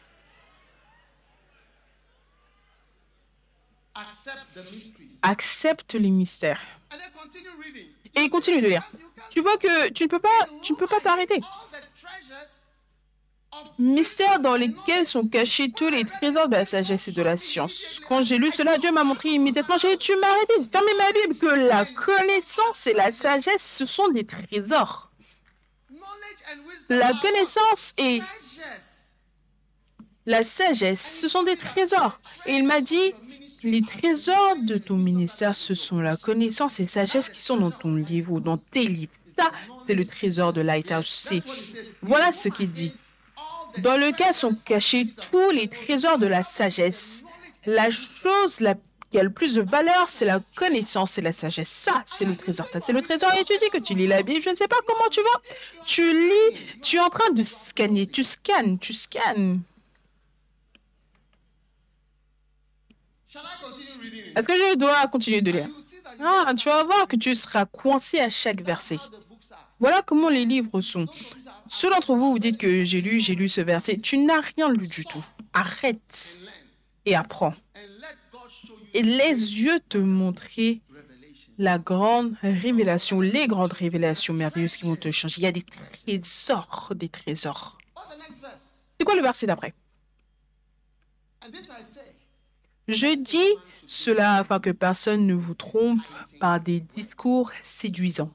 S1: Accepte les mystères. Et continue de lire. Tu vois que tu ne peux pas, tu ne peux pas t'arrêter. Mystères dans lesquels sont cachés tous les trésors de la sagesse et de la science. Quand j'ai lu cela, Dieu m'a montré immédiatement, j'ai dit, tu m'as arrêté de fermer ma Bible, que la connaissance et la sagesse, ce sont des trésors. La connaissance et la sagesse, ce sont des trésors. Et il m'a dit, les trésors de ton ministère, ce sont la connaissance et la sagesse qui sont dans ton livre ou dans tes livres. Ça, c'est le trésor de Lighthouse. C'est- Voilà ce qu'il dit. Dans lequel sont cachés tous les trésors de la sagesse. La chose qui a le plus de valeur, c'est la connaissance et la sagesse. Ça, c'est le trésor. Ça, c'est le trésor. Et tu dis que tu lis la Bible, je ne sais pas comment tu vas. Tu lis, tu es en train de scanner. Tu scannes, tu scannes. Est-ce que je dois continuer de lire? Ah, tu vas voir que tu seras coincé à chaque verset. Voilà comment les livres sont. Ceux d'entre vous, vous dites que j'ai lu, j'ai lu ce verset. Tu n'as rien lu du tout. Arrête et apprends. Et laisse Dieu te montrer la grande révélation, les grandes révélations merveilleuses qui vont te changer. Il y a des trésors, des trésors. C'est quoi le verset d'après? Je dis cela afin que personne ne vous trompe par des discours séduisants.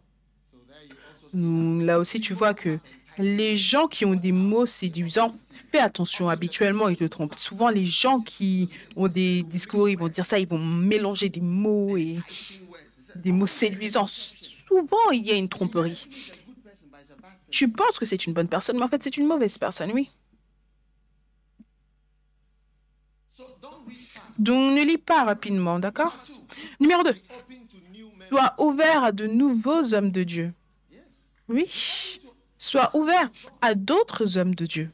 S1: Là aussi, tu vois que les gens qui ont des mots séduisants, fais attention, habituellement, ils te trompent. Souvent, les gens qui ont des discours, ils vont dire ça, ils vont mélanger des mots et des mots séduisants. Souvent, il y a une tromperie. Tu penses que c'est une bonne personne, mais en fait, c'est une mauvaise personne, oui. Donc, ne lis pas rapidement, d'accord? Numéro 2.
S2: open to new
S1: Sois ouvert à de nouveaux hommes de Dieu. Oui. Sois ouvert à d'autres hommes de Dieu,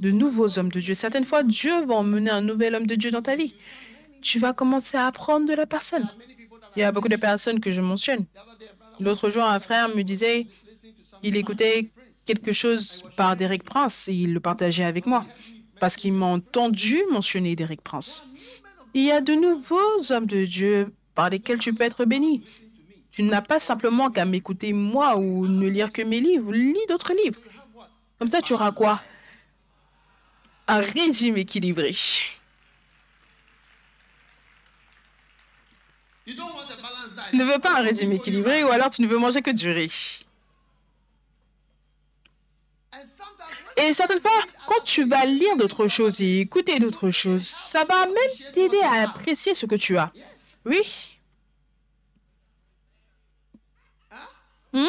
S1: de nouveaux hommes de Dieu. Certaines fois, Dieu va emmener un nouvel homme de Dieu dans ta vie. Tu vas commencer à apprendre de la personne. Il y a beaucoup de personnes que je mentionne. L'autre jour, un frère me disait, il écoutait quelque chose par Derek Prince et il le partageait avec moi parce qu'il m'a entendu mentionner Derek Prince. Il y a de nouveaux hommes de Dieu par lesquels tu peux être béni. Tu n'as pas simplement qu'à m'écouter moi ou ne lire que mes livres. Lis d'autres livres. Comme ça, tu auras quoi? Un régime équilibré. Tu ne veux pas un régime équilibré ou alors tu ne veux manger que du riz. Et certaines fois, quand tu vas lire d'autres choses et écouter d'autres choses, ça va même t'aider à apprécier ce que tu as. Oui? Hmm?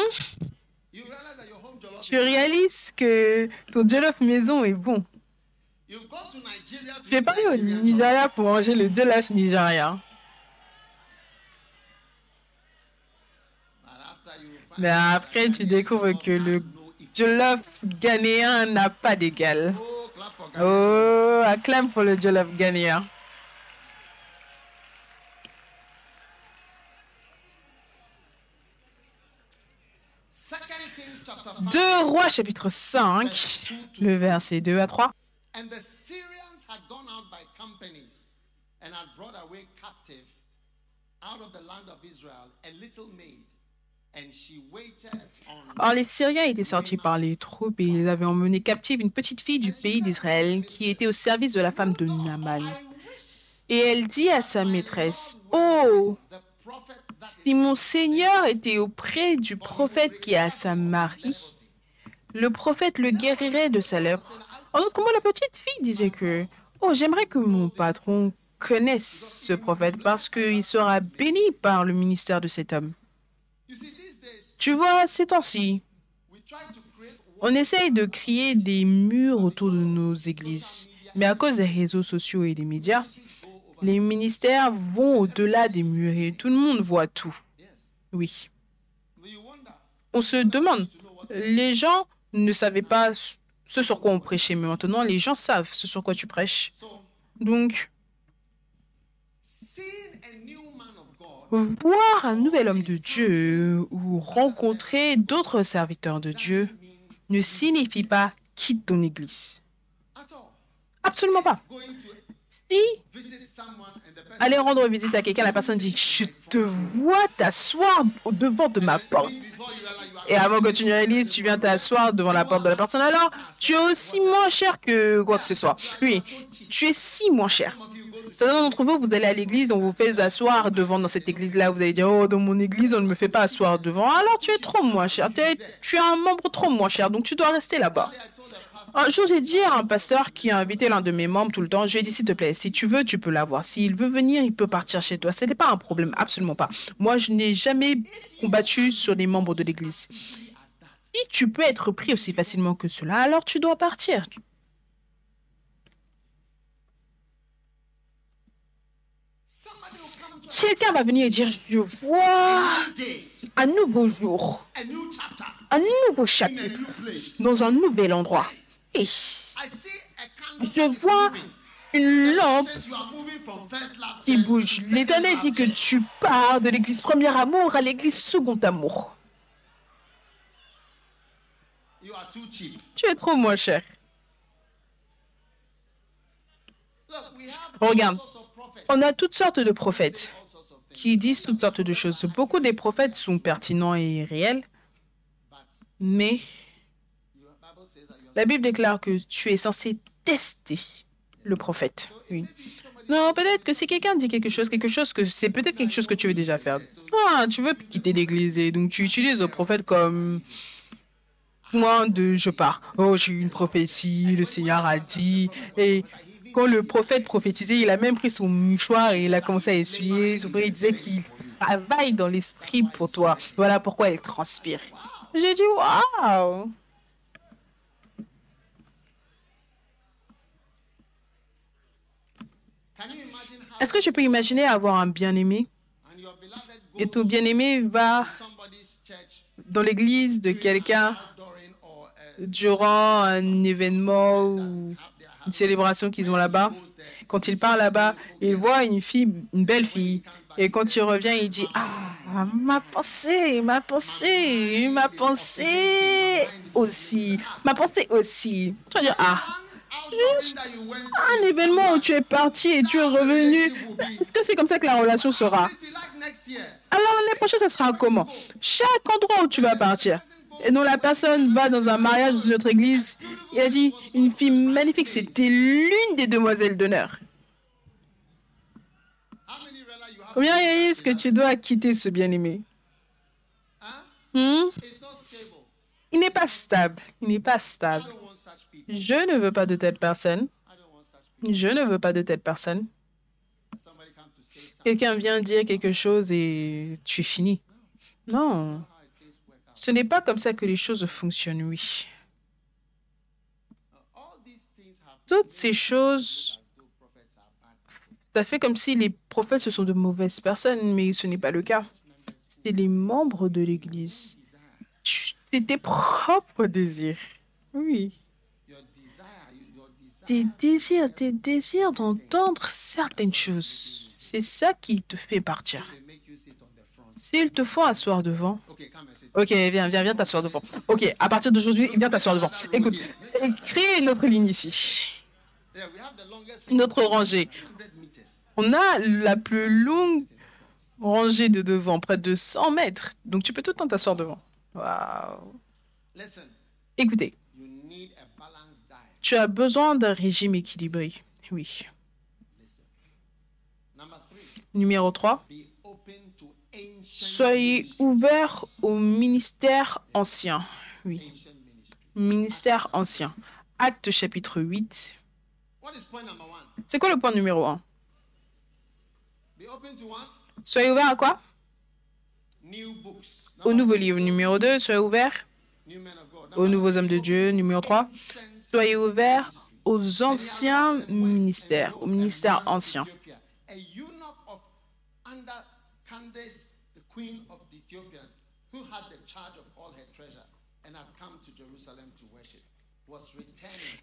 S1: Tu
S2: is
S1: réalises que ton jollof maison est bon. Tu es
S2: eat
S1: parti au. Nigeria pour manger le jollof nigérien. Mais après, tu découvres que le jollof ghanéen n'a pas d'égal.
S2: Oh,
S1: acclame pour le jollof ghanéen.
S2: Second Kings chapter 5
S1: 2 Rois chapitre 5, le verset 2 à 3.
S2: And the Syrians had gone out by companies and had brought away captive out of the land of Israel a little maid, and she waited on.
S1: Or, les Syriens étaient sortis par les troupes et ils avaient emmené captive une petite fille du pays d'Israël qui était au service de la femme de Naaman. Et elle dit à sa maîtresse, Oh, si mon Seigneur était auprès du prophète qui a sa Marie, le prophète le guérirait de sa lèpre. En outre, comment la petite fille disait que, Oh, j'aimerais que mon patron connaisse ce prophète parce qu'il sera béni par le ministère de cet homme. Tu vois, ces temps-ci, on essaye de créer des murs autour de nos églises. Mais à cause des réseaux sociaux et des médias, les ministères vont au-delà des murs et tout le monde voit tout. Oui. On se demande, les gens ne savaient pas ce sur quoi on prêchait, mais maintenant les gens savent ce sur quoi tu prêches. Donc, voir un nouvel homme de Dieu ou rencontrer d'autres serviteurs de Dieu ne signifie pas quitte ton église. Absolument pas. Si aller rendre visite à quelqu'un, la personne dit Je te vois t'asseoir devant de ma porte. Et avant que tu ne réalises, tu viens t'asseoir devant la porte de la personne. Alors, tu es aussi moins cher que quoi que ce soit. Oui, tu es si moins cher. Certains d'entre vous, vous allez à l'église, on vous fait asseoir devant dans cette église-là. Vous allez dire, oh, dans mon église, on ne me fait pas asseoir devant. Alors, tu es trop moins cher. Tu es, tu es un membre trop moins cher, donc tu dois rester là-bas. Un jour, j'ai dit à un pasteur qui a invité l'un de mes membres tout le temps, je lui ai dit, s'il te plaît, si tu veux, tu peux l'avoir. S'il veut venir, il peut partir chez toi. Ce n'est pas un problème, absolument pas. Moi, je n'ai jamais combattu sur les membres de l'église. Si tu peux être pris aussi facilement que cela, alors tu dois partir. Quelqu'un va venir et dire, je vois un nouveau jour, un nouveau chapitre dans un nouvel endroit. Je vois une lampe qui bouge. L'Éternel dit que tu pars de l'église premier amour à l'église second amour. Tu es trop moins cher. Regarde. On a toutes sortes de prophètes qui disent toutes sortes de choses. Beaucoup des prophètes sont pertinents et réels, mais la Bible déclare que tu es censé tester le prophète. Oui. Non, peut-être que si quelqu'un dit quelque chose, quelque chose que c'est peut-être quelque chose que tu veux déjà faire. Ah, tu veux quitter l'église et donc tu utilises le prophète comme point de je pars. Oh, j'ai eu une prophétie, le Seigneur a dit. Et quand le prophète prophétisait, il a même pris son mouchoir et il a commencé à essuyer. Il disait qu'il travaille dans l'esprit pour toi. Voilà pourquoi il transpire. J'ai dit waouh! Est-ce que je peux imaginer avoir un bien-aimé? Et ton bien-aimé va dans l'église de quelqu'un
S2: a
S1: durant un événement ou une célébration qu'ils ont là-bas, quand il part là-bas, il voit une fille, une belle fille. Et quand il revient, il dit Ah, ma pensée, ma pensée, ma pensée aussi, ma pensée aussi. Tu vas dire Ah,
S2: Went
S1: un événement où tu es parti et tu es revenu. Est-ce que c'est comme ça que la relation sera? Alors l'année prochaine, ça sera comment? Chaque endroit où tu vas partir. Et non, la personne va dans un mariage dans une autre église. Il a dit Une fille magnifique, c'était l'une des demoiselles d'honneur. Combien réalise que tu dois quitter ce bien-aimé? Hmm? Il n'est pas stable. Il n'est pas stable. Je ne veux pas de telle personne. Je ne veux pas de telle personne. Quelqu'un vient dire quelque chose et tu es fini. Non. Ce n'est pas comme ça que les choses fonctionnent, oui. Toutes ces choses, ça fait comme si les prophètes, ce sont de mauvaises personnes, mais ce n'est pas le cas. C'est les membres de l'Église. C'est tes propres désirs. Oui. Tes désirs, tes désirs d'entendre certaines choses. C'est ça qui te fait partir. S'ils te font asseoir devant. Ok, viens, viens, viens t'asseoir devant. Ok, à partir d'aujourd'hui, viens t'asseoir devant. Écoute, crée une autre ligne ici. Une autre rangée.
S2: 100 meters.
S1: On a la plus longue rangée de devant, près de 100 mètres. Donc tu peux tout le temps t'asseoir devant. Waouh. Écoutez, tu as besoin d'un régime équilibré. Oui. Numéro 3.
S2: be open to ancient,
S1: Soyez ouverts au ministère ancien. Oui, ministère ancien. Acte chapitre 8.
S2: What is point number one?
S1: C'est quoi le point numéro 1
S2: Be open to what?
S1: Soyez ouverts à quoi? Au nouveau livre. Numéro 2, soyez ouverts aux nouveaux hommes de Dieu. Numéro 3, soyez ouverts aux anciens ministères, aux ministères anciens.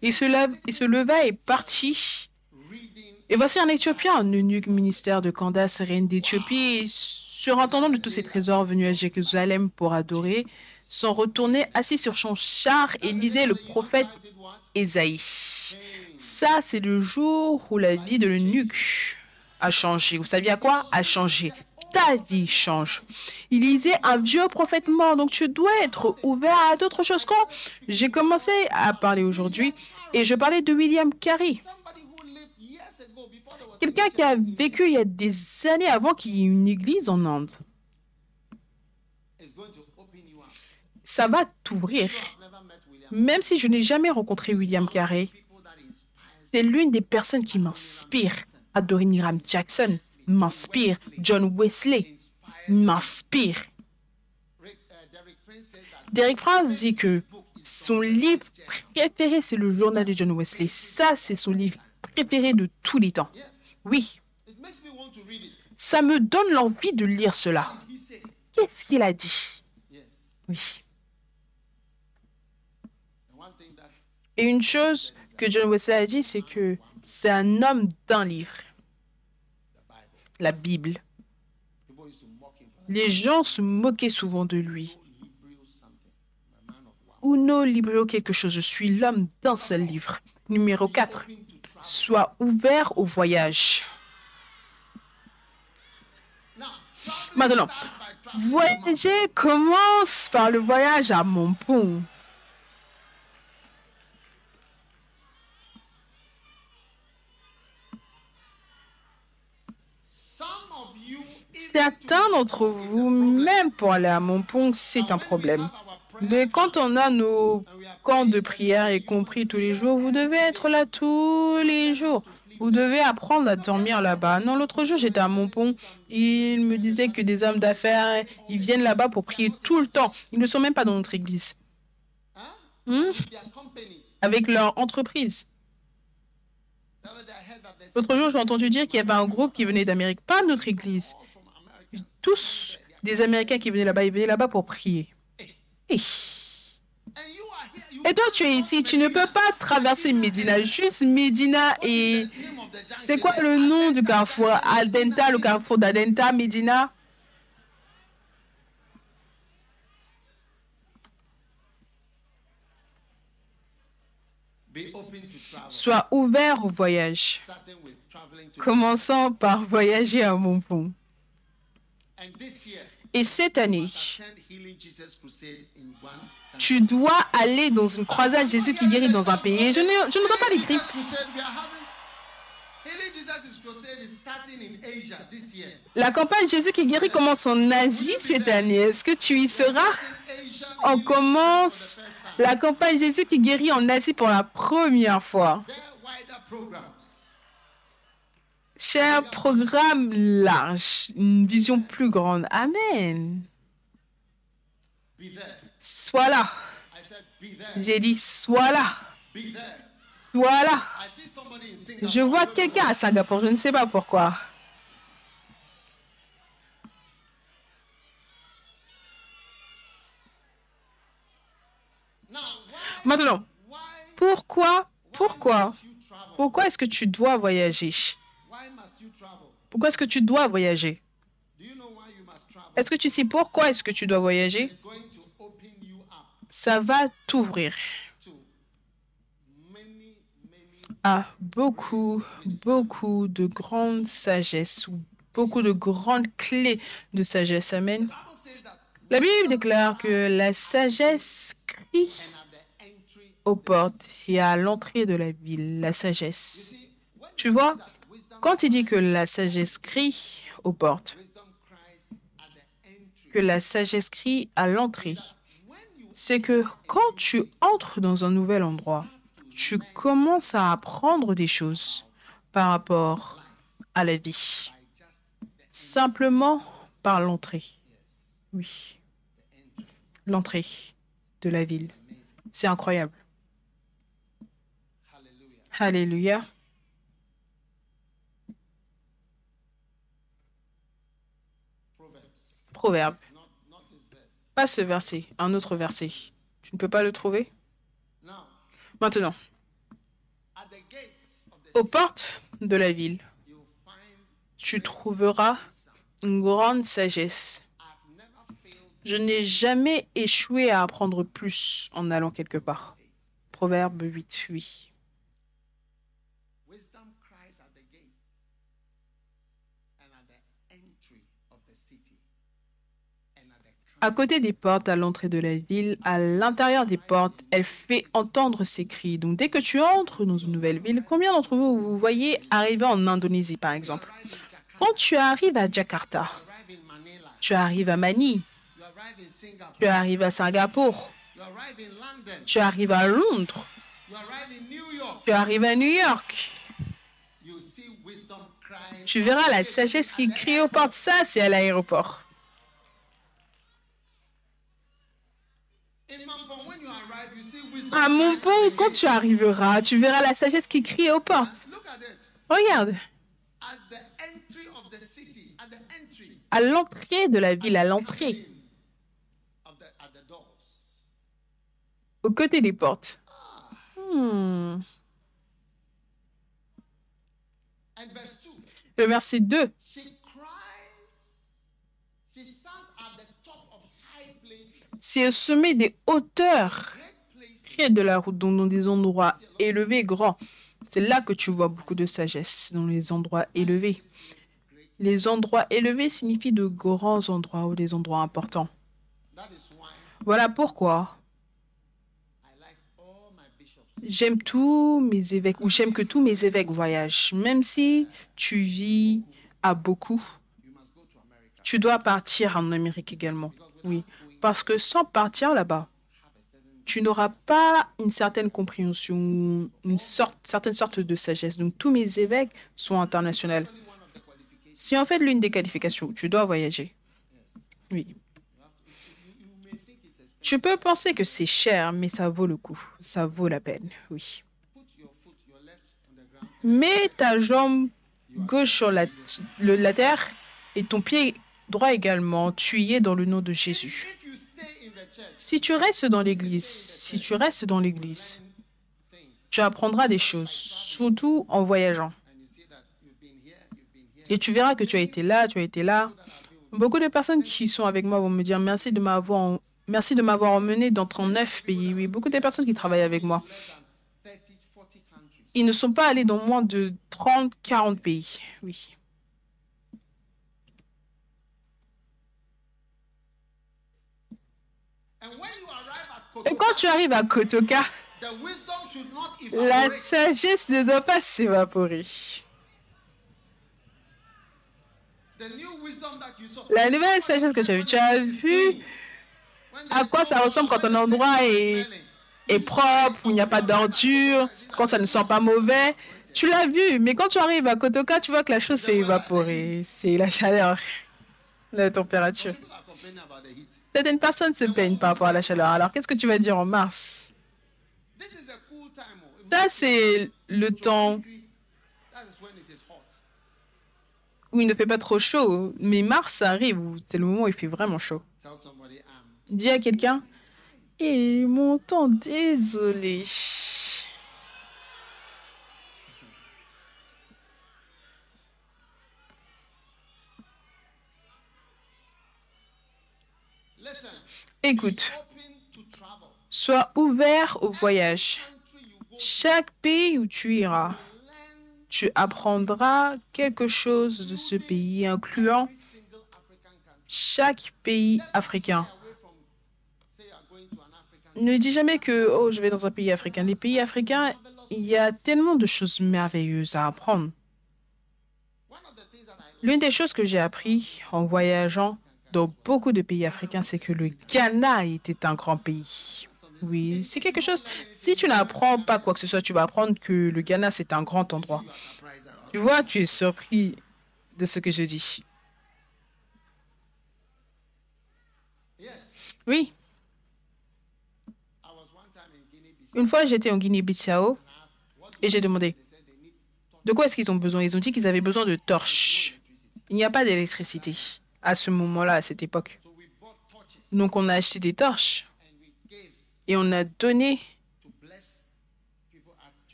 S1: Il se, lève, il se leva et partit. Et voici un Éthiopien, un eunuque ministère de Candace, reine d'Éthiopie, surintendant de tous ses trésors venus à Jérusalem pour adorer, s'en retournait assis sur son char et lisait le prophète? Ésaïe. Ça, c'est le jour où la vie de l'eunuque a changé. Vous saviez à quoi? A changé. Ta vie change. Il lisait un vieux prophète mort, donc tu dois être ouvert à d'autres choses. Quand j'ai commencé à parler aujourd'hui, et je parlais de William Carey, quelqu'un qui a vécu il y a des années avant qu'il y ait une église en Inde. Ça va t'ouvrir. Même si je n'ai jamais rencontré William Carey, C'est l'une des personnes qui m'inspire. Adoniram Jackson m'inspire. John Wesley m'inspire.
S2: Derek Prince
S1: dit que son livre préféré, c'est le journal de John Wesley. Ça, c'est son livre préféré de tous les temps. Oui, ça me donne l'envie de lire cela. Qu'est-ce qu'il a dit? Oui. Et une chose que John Wesley a dit, c'est que c'est un homme d'un livre, la Bible. Les gens se moquaient souvent de lui. Uno libro quelque chose. Je suis l'homme d'un seul livre. Numéro 4.
S2: Open to travel.
S1: Sois ouvert au voyage. Maintenant, voyager commence par le voyage à Montpont.
S2: Some
S1: Certains d'entre vous, même pour aller à Montpont, c'est un problème. Mais quand on a nos camps de prière, y compris tous les jours, vous devez être là tous les jours. Vous devez apprendre à dormir là-bas. Non, l'autre jour, j'étais à Montpont. Il me disait que des hommes d'affaires, ils viennent là-bas pour prier tout le temps. Ils ne sont même pas dans notre église. Hmm? Avec leur entreprise. L'autre jour, j'ai entendu dire qu'il y avait un groupe qui venait d'Amérique, pas notre église. Tous des Américains qui venaient là-bas, ils venaient là-bas pour prier.
S2: You
S1: et toi, tu es ici, tu ne peux pas traverser Médina, juste Médina et... C'est quoi le nom du carrefour? Adenta, le carrefour d'Adenta, Médina? Sois ouvert au voyage, commençant par voyager à
S2: year,
S1: Et cette année, tu dois aller dans une croisade Jésus qui guérit dans un pays. Je ne, je ne vois pas
S2: year.
S1: La campagne Jésus qui guérit commence en Asie cette année? Est-ce que tu y seras? On commence la campagne Jésus qui guérit en Asie pour la première fois. Cher programme large, une vision plus grande. Amen. Sois là. J'ai dit, sois là. Sois là. Je vois quelqu'un à Singapour, je ne sais pas pourquoi. Maintenant, pourquoi, pourquoi, pourquoi est-ce que tu dois voyager? Pourquoi est-ce que tu dois voyager? Est-ce que tu sais pourquoi est-ce que tu dois voyager? Ça va t'ouvrir à beaucoup, beaucoup de grande sagesse, ou beaucoup de grandes clés de sagesse. Amen. La Bible déclare que la sagesse crie aux portes et à l'entrée de la ville, la sagesse. Tu vois, quand il dit que la sagesse crie aux portes, que la sagesse crie à l'entrée, c'est que quand tu entres dans un nouvel endroit, tu commences à apprendre des choses par rapport à la vie, simplement par l'entrée. Oui, l'entrée de la ville. C'est incroyable. Alléluia. proverbe. Pas ce verset, un autre verset. Tu ne peux pas le trouver? Maintenant, aux portes de la ville, tu trouveras une grande sagesse. Je n'ai jamais échoué à apprendre plus en allant quelque part. Proverbe 8,
S2: 8.
S1: À côté des portes, à l'entrée de la ville, à l'intérieur des portes, elle fait entendre ses cris. Donc dès que tu entres dans une nouvelle ville, combien d'entre vous vous voyez arriver en Indonésie par exemple? Quand tu arrives à Jakarta, tu arrives à
S2: Singapore,
S1: tu arrives à Singapour, tu arrives à Londres, tu arrives à New York. Tu verras la sagesse qui crie aux portes. Ça, c'est à l'aéroport. À
S2: crying
S1: mon pont, quand tu arriveras, tu verras la sagesse qui crie aux portes. Regarde, à l'entrée de la ville, à l'entrée, aux côtés des portes. Hmm.
S2: Verse 2.
S1: Le verset 2. C'est sommet des hauteurs près de la route, dans des endroits élevés, grands. C'est là que tu vois beaucoup de sagesse, dans les endroits élevés. Les endroits élevés signifient de grands endroits ou des endroits importants. Voilà pourquoi j'aime tous mes évêques, ou j'aime que tous mes évêques voyagent. Même si tu vis à beaucoup, tu dois partir en Amérique également. Oui, parce que sans partir là-bas, tu n'auras pas une certaine compréhension, une sorte, certaine sorte de sagesse. Donc tous mes évêques sont internationaux. Si en fait l'une des qualifications, tu dois voyager. Oui. Tu peux penser que c'est cher, mais ça vaut le coup. Ça vaut la peine. Oui. Mets ta jambe gauche sur la, la terre et ton pied dois également, tu y es dans le nom de Jésus. Si tu restes dans l'Église, si tu restes dans l'Église, tu apprendras des choses, surtout en voyageant. Et tu verras que tu as été là, tu as été là. Beaucoup de personnes qui sont avec moi vont me dire merci de m'avoir emmené dans 39 pays. Oui, beaucoup de personnes qui travaillent avec moi.
S2: Less than 30, 40 countries.
S1: Ils ne sont pas allés dans moins de 30, 40 pays. Oui.
S2: And when you arrive at
S1: Et quand tu arrives à Kotoka,
S2: the wisdom should not
S1: la
S2: evaporate.
S1: sagesse ne doit pas s'évaporer.
S2: The new wisdom that you saw.
S1: La nouvelle sagesse que tu as vue, tu as vu à quoi ça ressemble quand un endroit est, propre, où il n'y a pas d'ordure, quand ça ne sent pas mauvais. Tu l'as vu, mais quand tu arrives à Kotoka, tu vois que la chose s'est évaporée. C'est la chaleur, la température. Certaines personnes se plaignent par rapport à la chaleur. Alors, qu'est-ce que tu vas dire en mars?
S2: Oh.
S1: Ça, c'est le temps où il ne fait pas trop chaud. Mais mars, ça arrive, c'est le moment où il fait vraiment chaud. Dis à quelqu'un, et mon temps, désolé. Écoute, sois ouvert au voyage. Chaque pays où tu iras, tu apprendras quelque chose de ce pays, incluant chaque pays africain. Ne dis jamais que oh, je vais dans un pays africain. Les pays africains, il y a tellement de choses merveilleuses à apprendre. L'une des choses que j'ai appris en voyageant dans beaucoup de pays africains, c'est que le Ghana était un grand pays. Oui, c'est quelque chose. Si tu n'apprends pas quoi que ce soit, tu vas apprendre que le Ghana, c'est un grand endroit. Tu vois, tu es surpris de ce que je dis. Oui, une fois j'étais en Guinée-Bissau et j'ai demandé de quoi est-ce qu'ils ont besoin? Ils ont dit qu'ils avaient besoin de torches. Il n'y a pas d'électricité à ce moment-là, à cette époque. Donc on a acheté des torches et on a donné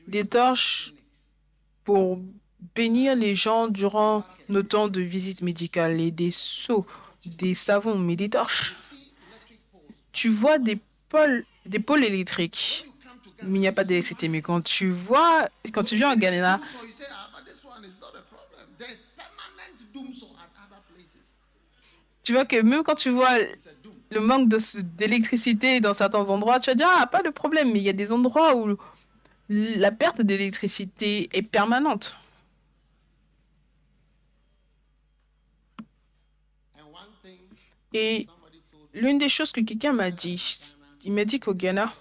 S1: des torches pour bénir les gens durant nos temps de visite médicale et des seaux, des savons, mais des torches. Tu vois des pôles, des pôles électriques, mais il n'y a pas d'électricité. Mais quand tu vois, quand tu viens en Ghana, tu vois que même quand tu vois le manque d'électricité dans certains endroits, tu vas dire, ah, pas de problème, mais il y a des endroits où la perte d'électricité est permanente. Et l'une des choses que quelqu'un m'a dit, il m'a dit qu'au Ghana,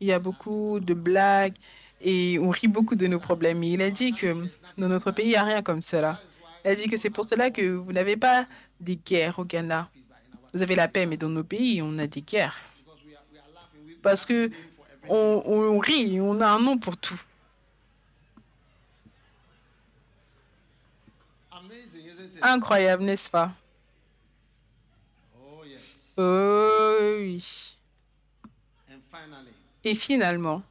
S1: il y a beaucoup de blagues et on rit beaucoup de nos problèmes. Il a dit que dans notre pays, il n'y a rien comme cela. Il a dit que c'est pour cela que vous n'avez pas des guerres au Ghana. Vous avez la paix, mais dans nos pays, on a des guerres. Parce que on, on rit, on a un nom pour tout. Incroyable, n'est-ce pas?
S2: Oh
S1: oui. Et finalement,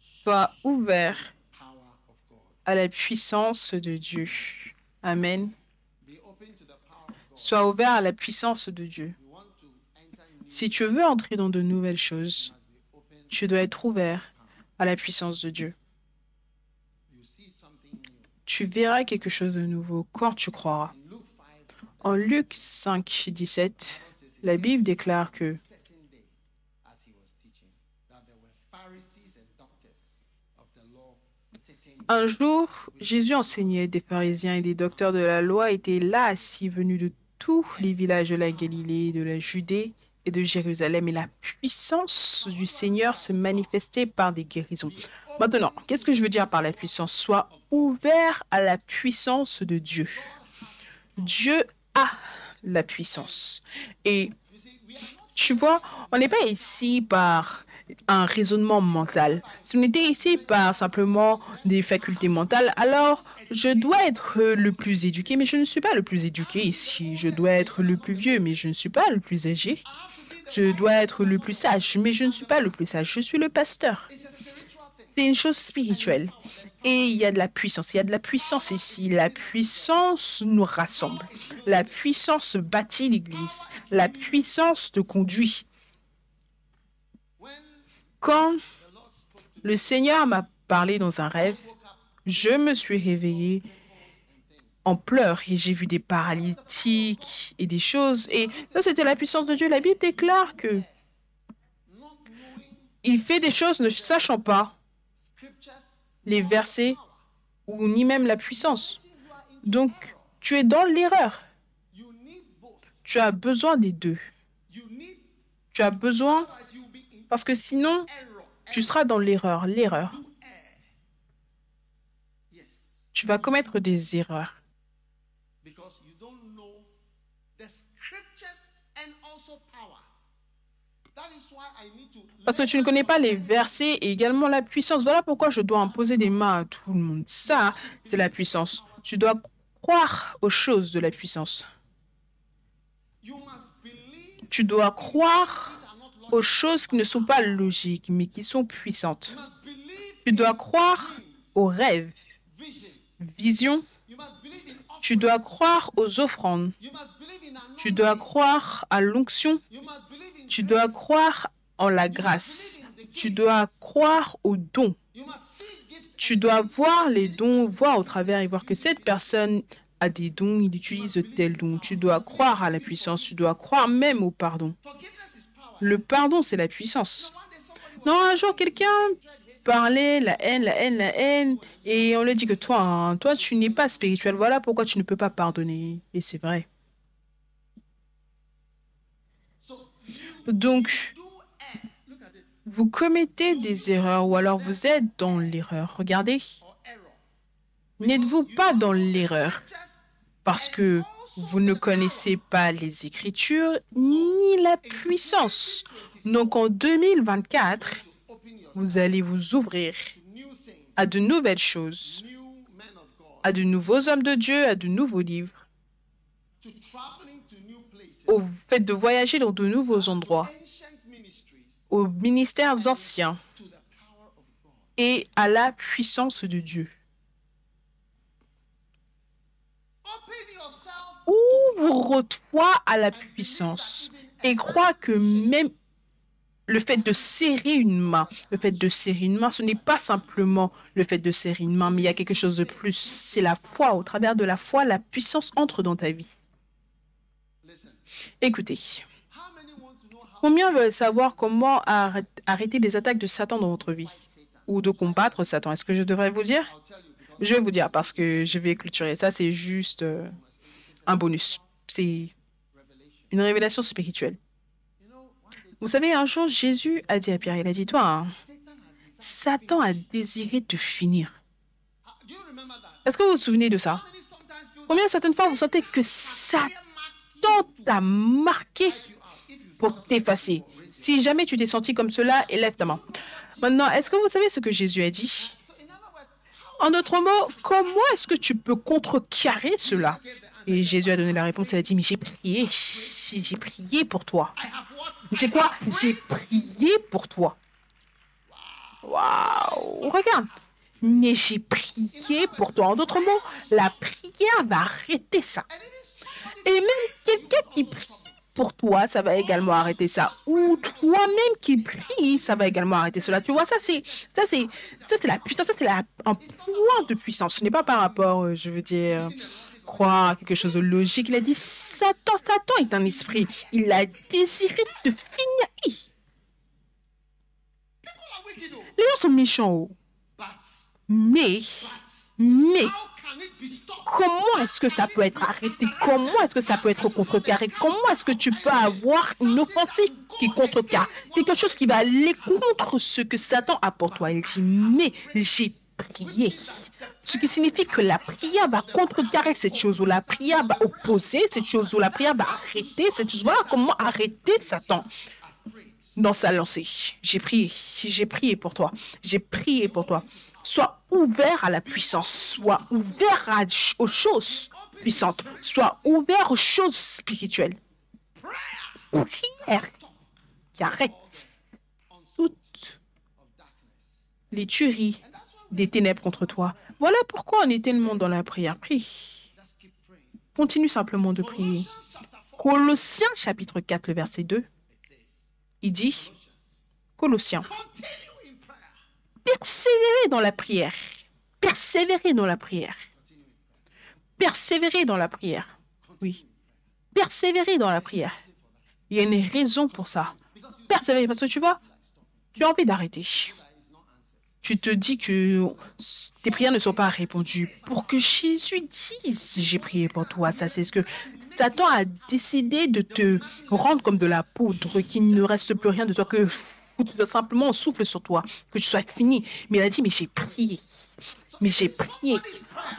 S1: sois ouvert à la puissance de Dieu. Amen. Sois ouvert à la puissance de Dieu. Si tu veux entrer dans de nouvelles choses, tu dois être ouvert à la puissance de Dieu. Tu verras quelque chose de nouveau quand tu croiras.
S2: In Luke 5,
S1: En Luc 5, 17, la Bible déclare que un jour, Jésus enseignait, des pharisiens et des docteurs de la loi étaient là assis, venus de tous les villages de la Galilée, de la Judée et de Jérusalem, et la puissance du Seigneur se manifestait par des guérisons. Maintenant, qu'est-ce que je veux dire par la puissance? Sois ouvert à la puissance de Dieu. Dieu a la puissance. Et tu vois, on n'est pas ici par un raisonnement mental. Si on était ici par simplement des facultés mentales, alors je dois être le plus éduqué, mais je ne suis pas le plus éduqué ici. Je dois être le plus vieux, mais je ne suis pas le plus âgé. Je dois être le plus sage, mais je ne suis pas le plus sage. Je suis le pasteur. C'est une chose spirituelle. Et il y a de la puissance. Il y a de la puissance ici. La puissance nous rassemble. La puissance bâtit l'Église. La puissance te conduit. Quand le Seigneur m'a parlé dans un rêve, je me suis réveillée en pleurs et j'ai vu des paralytiques et des choses. Et ça, c'était la puissance de Dieu. La Bible déclare que il fait des choses ne sachant pas les versets ou ni même la puissance. Donc, tu es dans l'erreur. Tu as besoin des deux. Tu as besoin parce que sinon, tu seras dans l'erreur, l'erreur. Tu vas commettre des erreurs. Parce que tu ne connais pas les versets et également la puissance. Voilà pourquoi je dois imposer des mains à tout le monde. Ça, c'est la puissance. Tu dois croire aux choses de la puissance. Tu dois croire aux choses qui ne sont pas logiques, mais qui sont puissantes. Tu dois croire aux rêves, visions. Tu dois croire aux offrandes. Tu dois croire à l'onction. Tu dois croire en la grâce. Tu dois croire aux dons. Tu dois voir les dons, voir au travers et voir que cette personne a des dons, il utilise tel don. Tu dois croire à la puissance, tu dois croire même au pardon. Le pardon, c'est la puissance. Non, un jour, quelqu'un parlait la haine, la haine, la haine, et on lui dit que toi, hein, toi, tu n'es pas spirituel. Voilà pourquoi tu ne peux pas pardonner. Et c'est vrai. Donc, vous commettez des erreurs ou alors vous êtes dans l'erreur. Regardez. N'êtes-vous pas dans l'erreur? Parce que vous ne connaissez pas les Écritures ni la puissance. Donc en 2024, vous allez vous ouvrir à de nouvelles choses, à de nouveaux hommes de Dieu, à de nouveaux livres, au fait de voyager dans de nouveaux endroits, aux ministères anciens et à la puissance de Dieu. Ouvre-toi à la puissance et crois que même le fait de serrer une main, le fait de serrer une main, ce n'est pas simplement le fait de serrer une main, mais il y a quelque chose de plus. C'est la foi. Au travers de la foi, la puissance entre dans ta vie. Écoutez, combien veulent savoir comment arrêter les attaques de Satan dans votre vie ou de combattre Satan? Est-ce que je devrais vous dire? Je vais vous dire parce que je vais clôturer ça. C'est juste euh, un bonus. C'est une révélation spirituelle. Vous savez, un jour, Jésus a dit à Pierre, il a dit, toi, hein, Satan a désiré te finir. Est-ce que vous vous souvenez de ça? Combien certaines fois vous sentez que Satan t'a marqué pour t'effacer? Si jamais tu t'es senti comme cela, élève ta main. Maintenant, est-ce que vous savez ce que Jésus a dit? En d'autres mots, comment est-ce que tu peux contrecarrer cela? Et Jésus a donné la réponse. Il a dit, mais j'ai prié. J'ai prié pour toi. J'ai quoi? J'ai prié pour toi. Waouh Regarde. Mais j'ai prié pour toi. En d'autres mots, la prière va arrêter ça. Et même quelqu'un qui prie pour toi, ça va également arrêter ça. Ou toi-même qui prie, ça va également arrêter cela. Tu vois, ça c'est ça c'est ça c'est la puissance, ça c'est un point de puissance. Ce n'est pas par rapport, euh, je veux dire, croire quelque chose de logique. Il a dit Satan, Satan est un esprit. Il a désiré te finir. Les gens sont méchants. Oh. Mais, mais, comment est-ce que ça peut être arrêté? Comment est-ce que ça peut être contrecarré? Comment est-ce que tu peux avoir une offensive qui contrecarre? Quelque chose qui va aller contre ce que Satan a pour toi. Il dit, mais j'ai prier. Ce qui signifie que la prière va contrecarrer cette chose, ou la prière va opposer cette chose, ou la prière va arrêter cette chose. Voilà comment arrêter Satan. dans sa lancée. J'ai prié, j'ai prié pour toi, j'ai prié pour toi. Sois ouvert à la puissance, sois ouvert aux choses puissantes, sois ouvert aux choses spirituelles. Prière qui arrête toutes les tueries des ténèbres contre toi. Voilà pourquoi on est tellement dans la prière. Prie. Continue simplement de prier. Colossiens chapitre 4, le verset 2. Il dit, Colossiens, persévérez dans la prière. Persévérez dans la prière. Persévérez dans la prière. Oui. Persévérez dans la prière. Il y a une raison pour ça. Persévérer, parce que tu vois, tu as envie d'arrêter. Tu te dis que tes prières ne sont pas répondues. Pour que Jésus dise, j'ai prié pour toi, ça c'est ce que Satan a décidé de te rendre comme de la poudre, qu'il ne reste plus rien de toi, que simplement on souffle sur toi, que tu sois fini. Mais il a dit, mais j'ai prié. Mais j'ai prié.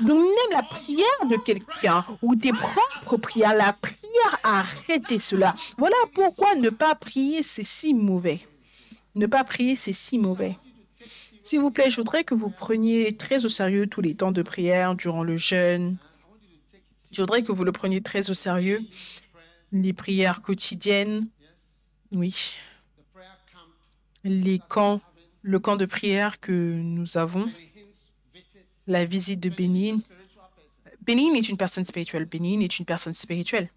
S1: Donc même la prière de quelqu'un ou tes propres prières, la prière a arrêté cela. Voilà pourquoi ne pas prier, c'est si mauvais. Ne pas prier, c'est si mauvais. S'il vous plaît, je voudrais que vous preniez très au sérieux tous les temps de prière durant le jeûne. Je voudrais que vous le preniez très au sérieux. Les prières quotidiennes. Oui. Les camps, le camp de prière que nous avons. La visite de Bénin. Bénin est une personne spirituelle. Bénin est une personne spirituelle.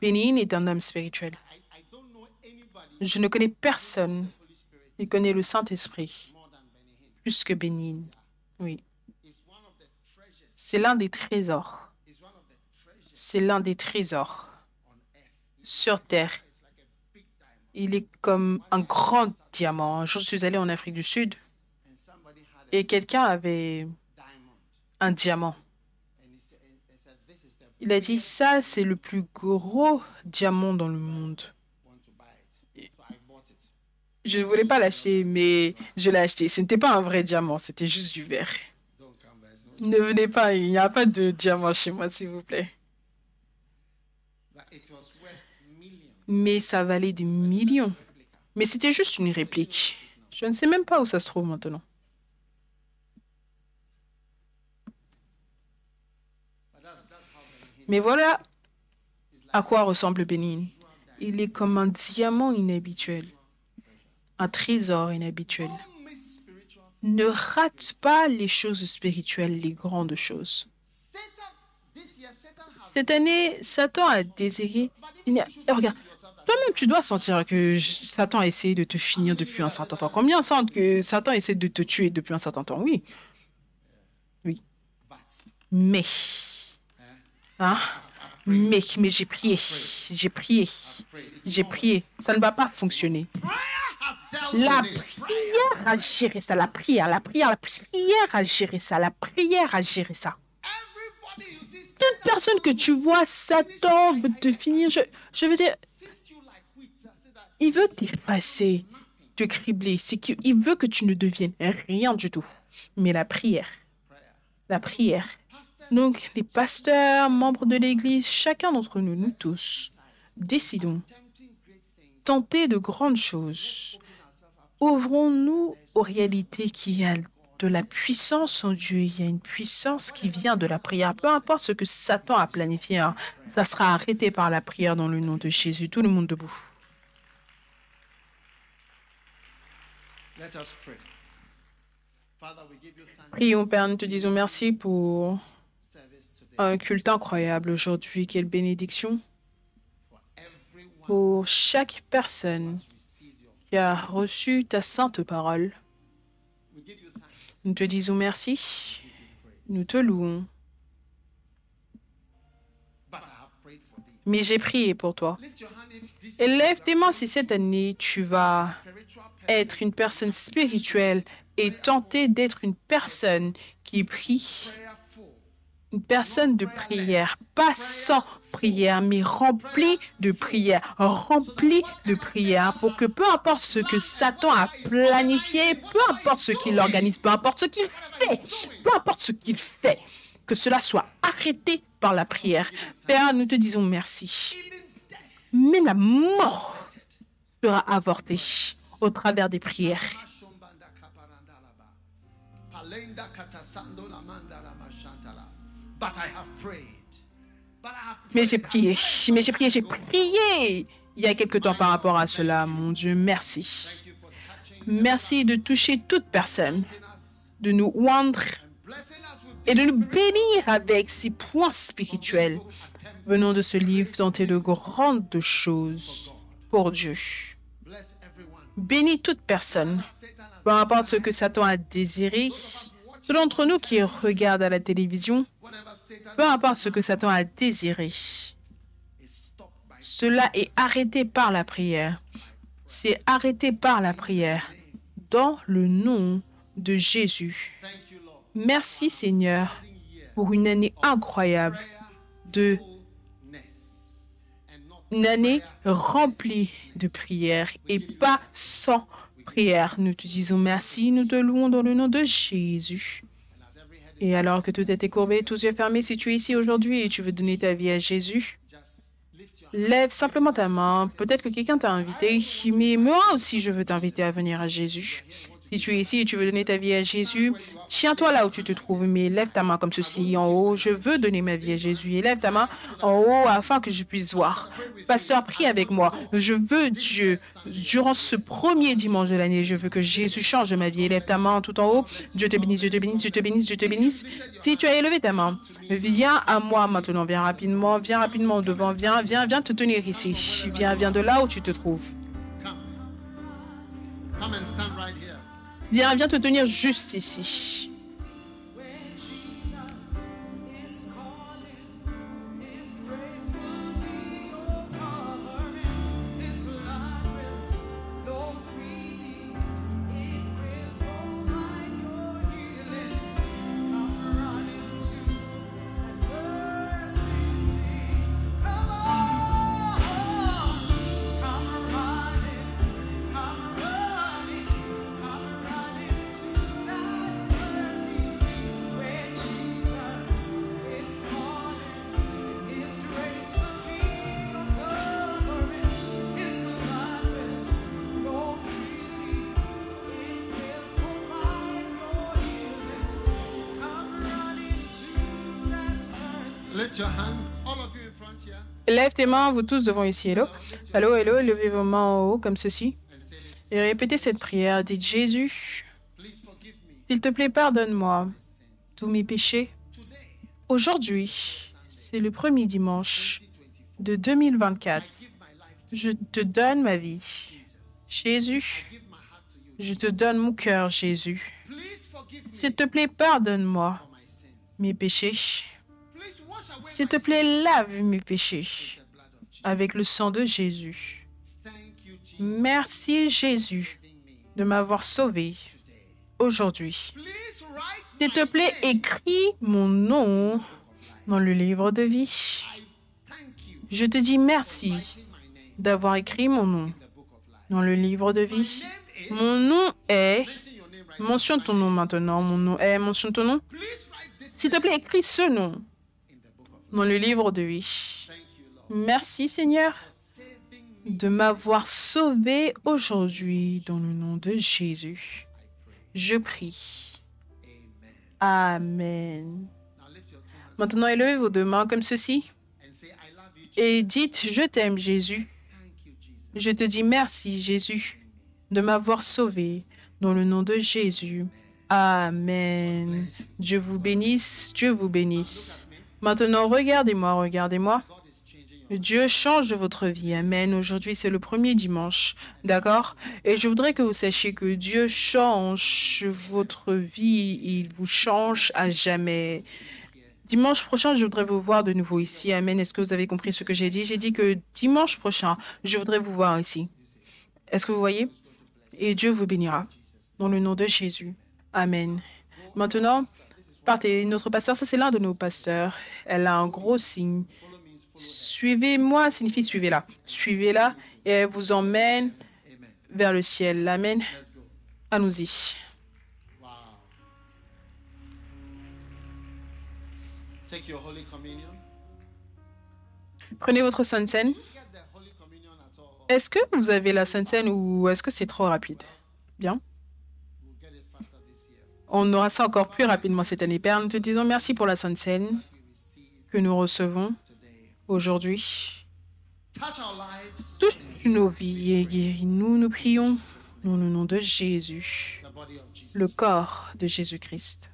S1: Bénin est un homme spirituel. Je ne connais personne qui connaît le Saint-Esprit. Que Bénin. Oui. C'est l'un des trésors. C'est l'un des trésors sur Terre. Il est comme un grand diamant. Je suis allé en Afrique du Sud et quelqu'un avait un diamant. Il a dit, ça, c'est le plus gros diamant dans le monde. Je ne voulais pas l'acheter, mais je l'ai acheté. Ce n'était pas un vrai diamant, c'était juste du verre. Ne venez pas, il n'y a pas de diamant chez moi, s'il vous plaît. Mais ça valait des millions. Mais c'était juste une réplique. Je ne sais même pas où ça se trouve maintenant. Mais voilà à quoi ressemble Bénin. Il est comme un diamant inhabituel, un trésor inhabituel. Ne rate pas les choses spirituelles, les grandes choses. Cette année, Satan a désiré. il regarde, toi-même, tu dois sentir que Satan a essayé de te finir depuis un certain temps. Combien sentent que Satan essaie de te tuer depuis un certain temps? Oui. Oui. Mais. Hein? Mais, mais j'ai prié. J'ai prié. J'ai prié. Ça ne va pas fonctionner. La prière a géré ça. La prière, la prière, la prière a géré ça. La prière a géré ça. Toute personne que tu vois, Satan veut te finir. Je, je veux dire, il veut t'effacer, te cribler. C'est qu'il veut que tu ne deviennes rien du tout. Mais la prière, la prière. Donc, les pasteurs, membres de l'Église, chacun d'entre nous, nous tous, décidons. Tenter de grandes choses. Ouvrons-nous aux réalités qu'il y a de la puissance en Dieu. Il y a une puissance qui vient de la prière. Peu importe ce que Satan a planifié, hein, ça sera arrêté par la prière dans le nom de Jésus. Tout le monde debout. Prions, Père, nous te disons merci pour un culte incroyable aujourd'hui. Quelle bénédiction pour chaque personne qui a reçu ta sainte parole. Nous te disons merci. Nous te louons. Mais j'ai prié pour toi. Et lève tes mains si cette année tu vas être une personne spirituelle et tenter d'être une personne qui prie. Personne de prière, pas sans prière, mais remplie de prière, remplie de prière pour que peu importe ce que Satan a planifié, peu importe ce qu'il organise, peu importe ce qu'il fait, peu importe ce qu'il fait, que cela soit arrêté par la prière. Père, nous te disons merci. Même la mort sera avorté au travers des prières.
S2: Katasando. But I have prayed. But I have
S1: Mais j'ai prié, mais j'ai prié, j'ai prié il y a quelque temps par rapport à cela, mon Dieu, merci. Merci de toucher toute personne, de nous oindre et de nous bénir avec ces points spirituels venant de ce livre tenter de grandes choses pour Dieu. Bénis toute personne,
S2: has
S1: peu importe ce que Satan a désiré. Ceux d'entre nous qui regardent à la télévision, peu importe ce que Satan a désiré, cela est arrêté par la prière. C'est arrêté par la prière. Dans le nom de Jésus. Merci Seigneur pour une année incroyable de une année remplie de prières et pas sans Nous te disons merci, nous te louons dans le nom de Jésus. Et alors que tout est courbé, tous yeux fermés, si tu es ici aujourd'hui et tu veux donner ta vie à Jésus, lève simplement ta main. Peut-être que quelqu'un t'a invité, mais moi aussi je veux t'inviter à venir à Jésus. Si tu es ici et tu veux donner ta vie à Jésus, tiens-toi là où tu te trouves, mais lève ta main comme ceci en haut. Je veux donner ma vie à Jésus. Lève ta main en haut afin que je puisse voir. Pasteur, prie avec moi. Je veux Dieu. Durant ce premier dimanche de l'année, je veux que Jésus change ma vie. Lève ta main tout en haut. Dieu te bénisse, Dieu te bénisse, Dieu te bénisse, Dieu te bénisse. Si tu as élevé ta main, viens à moi maintenant. Viens rapidement, viens rapidement devant. Viens, viens, viens te tenir ici. Viens, viens de là où tu te trouves.
S2: Come and stand right here.
S1: Viens, viens te tenir juste ici. Lève tes mains, vous tous devant ici. Hello. Hello, hello. Levez vos mains en haut comme ceci. Et répétez cette prière. Dites Jésus, s'il te plaît, pardonne-moi tous mes péchés. Aujourd'hui, c'est le premier dimanche de 2024.
S2: give my life
S1: Je te donne ma vie. Jésus, je te donne mon cœur, Jésus. S'il te plaît, pardonne-moi mes péchés. S'il te plaît, lave mes péchés avec le sang de Jésus. Merci, Jésus, de m'avoir sauvé aujourd'hui. S'il te plaît, écris mon nom dans le livre de vie. Je te dis merci d'avoir écrit mon nom dans le livre de vie. Mon nom est... Mentionne ton nom maintenant. Mon nom est... Mentionne ton nom. S'il te plaît, écris ce nom dans le livre de
S2: Lord,
S1: Merci Seigneur de m'avoir sauvé aujourd'hui dans le nom de Jésus. Je prie.
S2: Amen.
S1: Maintenant, élevez vos deux mains comme ceci et dites, je t'aime Jésus. Je te dis merci Jésus de m'avoir sauvé dans le nom de Jésus. Amen. Dieu vous bénisse, Dieu vous bénisse. Maintenant, regardez-moi, regardez-moi. Dieu change votre vie. Amen. Aujourd'hui, c'est le premier dimanche. D'accord? Et je voudrais que vous sachiez que Dieu change votre vie. Il vous change à jamais. Dimanche prochain, je voudrais vous voir de nouveau ici. Amen. Est-ce que vous avez compris ce que j'ai dit? J'ai dit que dimanche prochain, je voudrais vous voir ici. Est-ce que vous voyez? Et Dieu vous bénira. Dans le nom de Jésus. Amen. Maintenant, partez. Notre pasteur, ça c'est l'un de nos pasteurs. Elle a un gros signe. Suivez-moi signifie suivez-la. Suivez-la et elle vous emmène vers le ciel. Amen. Allons-y.
S2: Wow. Take your Holy Communion.
S1: Prenez votre Sainte Seine. Est-ce que vous avez la Sainte Seine ou est-ce que c'est trop rapide? Bien. On aura ça encore plus rapidement cette année. Père, nous te disons merci pour la Sainte Seine que nous recevons aujourd'hui. Touche nos vies et guéris-nous, nous prions, dans le nom de Jésus, le corps de Jésus-Christ.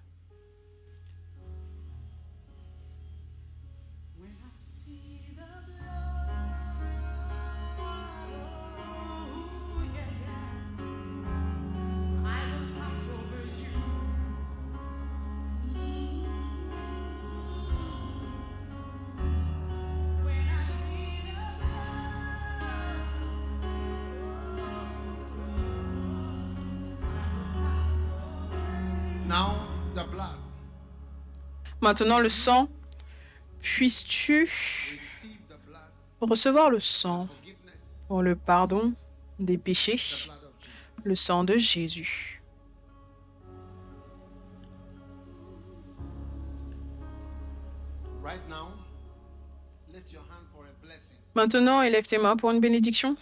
S1: Maintenant, le sang. Puisses-tu recevoir le sang pour le pardon des péchés, le sang de Jésus. Maintenant, élève tes mains pour une bénédiction.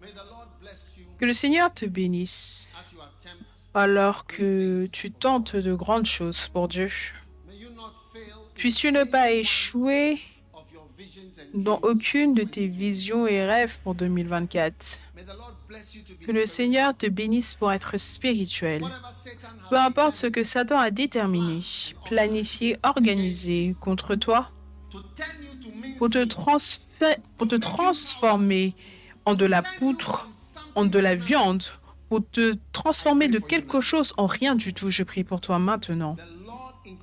S2: May the Lord bless you
S1: Que le Seigneur te bénisse. Alors que tu tentes de grandes choses pour Dieu. Puisses-tu ne pas échouer dans aucune de tes visions et rêves pour 2024.
S2: May the Lord bless you to be
S1: Que le. Seigneur te bénisse pour être spirituel. Peu importe ce que Satan a déterminé, planifié, organisé contre toi pour te, pour te transformer en de la poutre, en de la viande, pour te transformer de quelque chose en rien du tout. Je prie pour toi maintenant.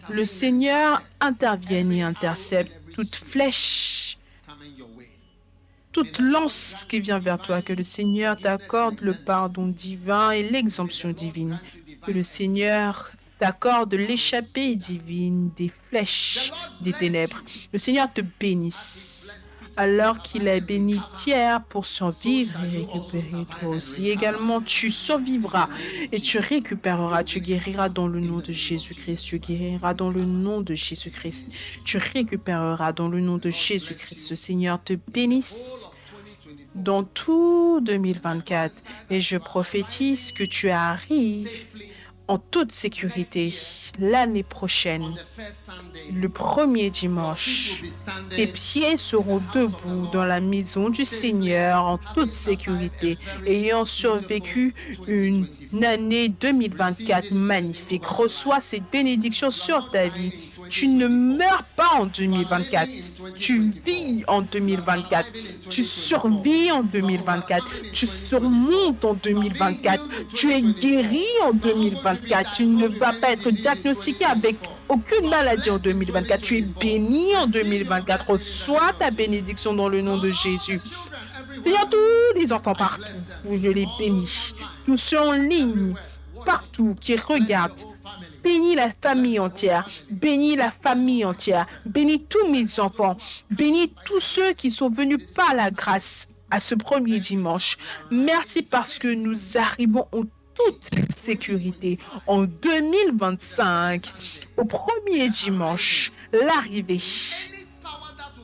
S1: Le Seigneur intervienne et intercepte toute flèche, toute lance qui vient vers toi. Que le Seigneur t'accorde le pardon divin et l'exemption divine. Que le Seigneur t'accorde l'échappée divine des flèches des ténèbres. Le Seigneur te bénisse. Alors qu'il a béni Pierre pour survivre et récupérer toi aussi. Également, tu survivras et tu récupéreras. Tu guériras dans le nom de Jésus-Christ. Tu guériras dans le nom de Jésus-Christ. Tu récupéreras dans le nom de Jésus-Christ. Le Seigneur te bénisse dans tout 2024. Et je prophétise que tu arrives en toute sécurité l'année prochaine, le premier dimanche. Tes pieds seront debout dans la maison du Seigneur en toute sécurité, ayant survécu une année 2024 magnifique. Reçois cette bénédiction sur ta vie. Tu ne meurs pas en 2024. Tu vis en 2024. Tu survis en 2024. Tu surmontes en 2024. Tu es guéri en 2024. Tu ne vas pas être diagnostiqué avec aucune maladie en 2024. Tu es béni en 2024. Reçois ta bénédiction dans le nom de Jésus. Seigneur, tous les enfants partout, je les bénis. Tous ceux en ligne, partout, qui regardent. Bénis la famille entière. Bénis la famille entière. Bénis tous mes enfants. Bénis tous ceux qui sont venus par la grâce à ce premier dimanche. Merci parce que nous arrivons en toute sécurité en 2025, au premier dimanche, l'arrivée.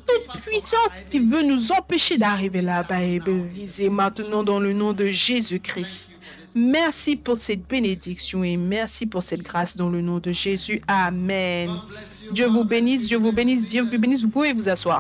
S1: Toute puissance qui veut nous empêcher d'arriver là-bas est brisée maintenant dans le nom de Jésus-Christ. Merci pour cette bénédiction et merci pour cette grâce dans le nom de Jésus. Amen. Dieu vous bénisse, Dieu vous bénisse, Dieu vous bénisse. Vous pouvez vous asseoir.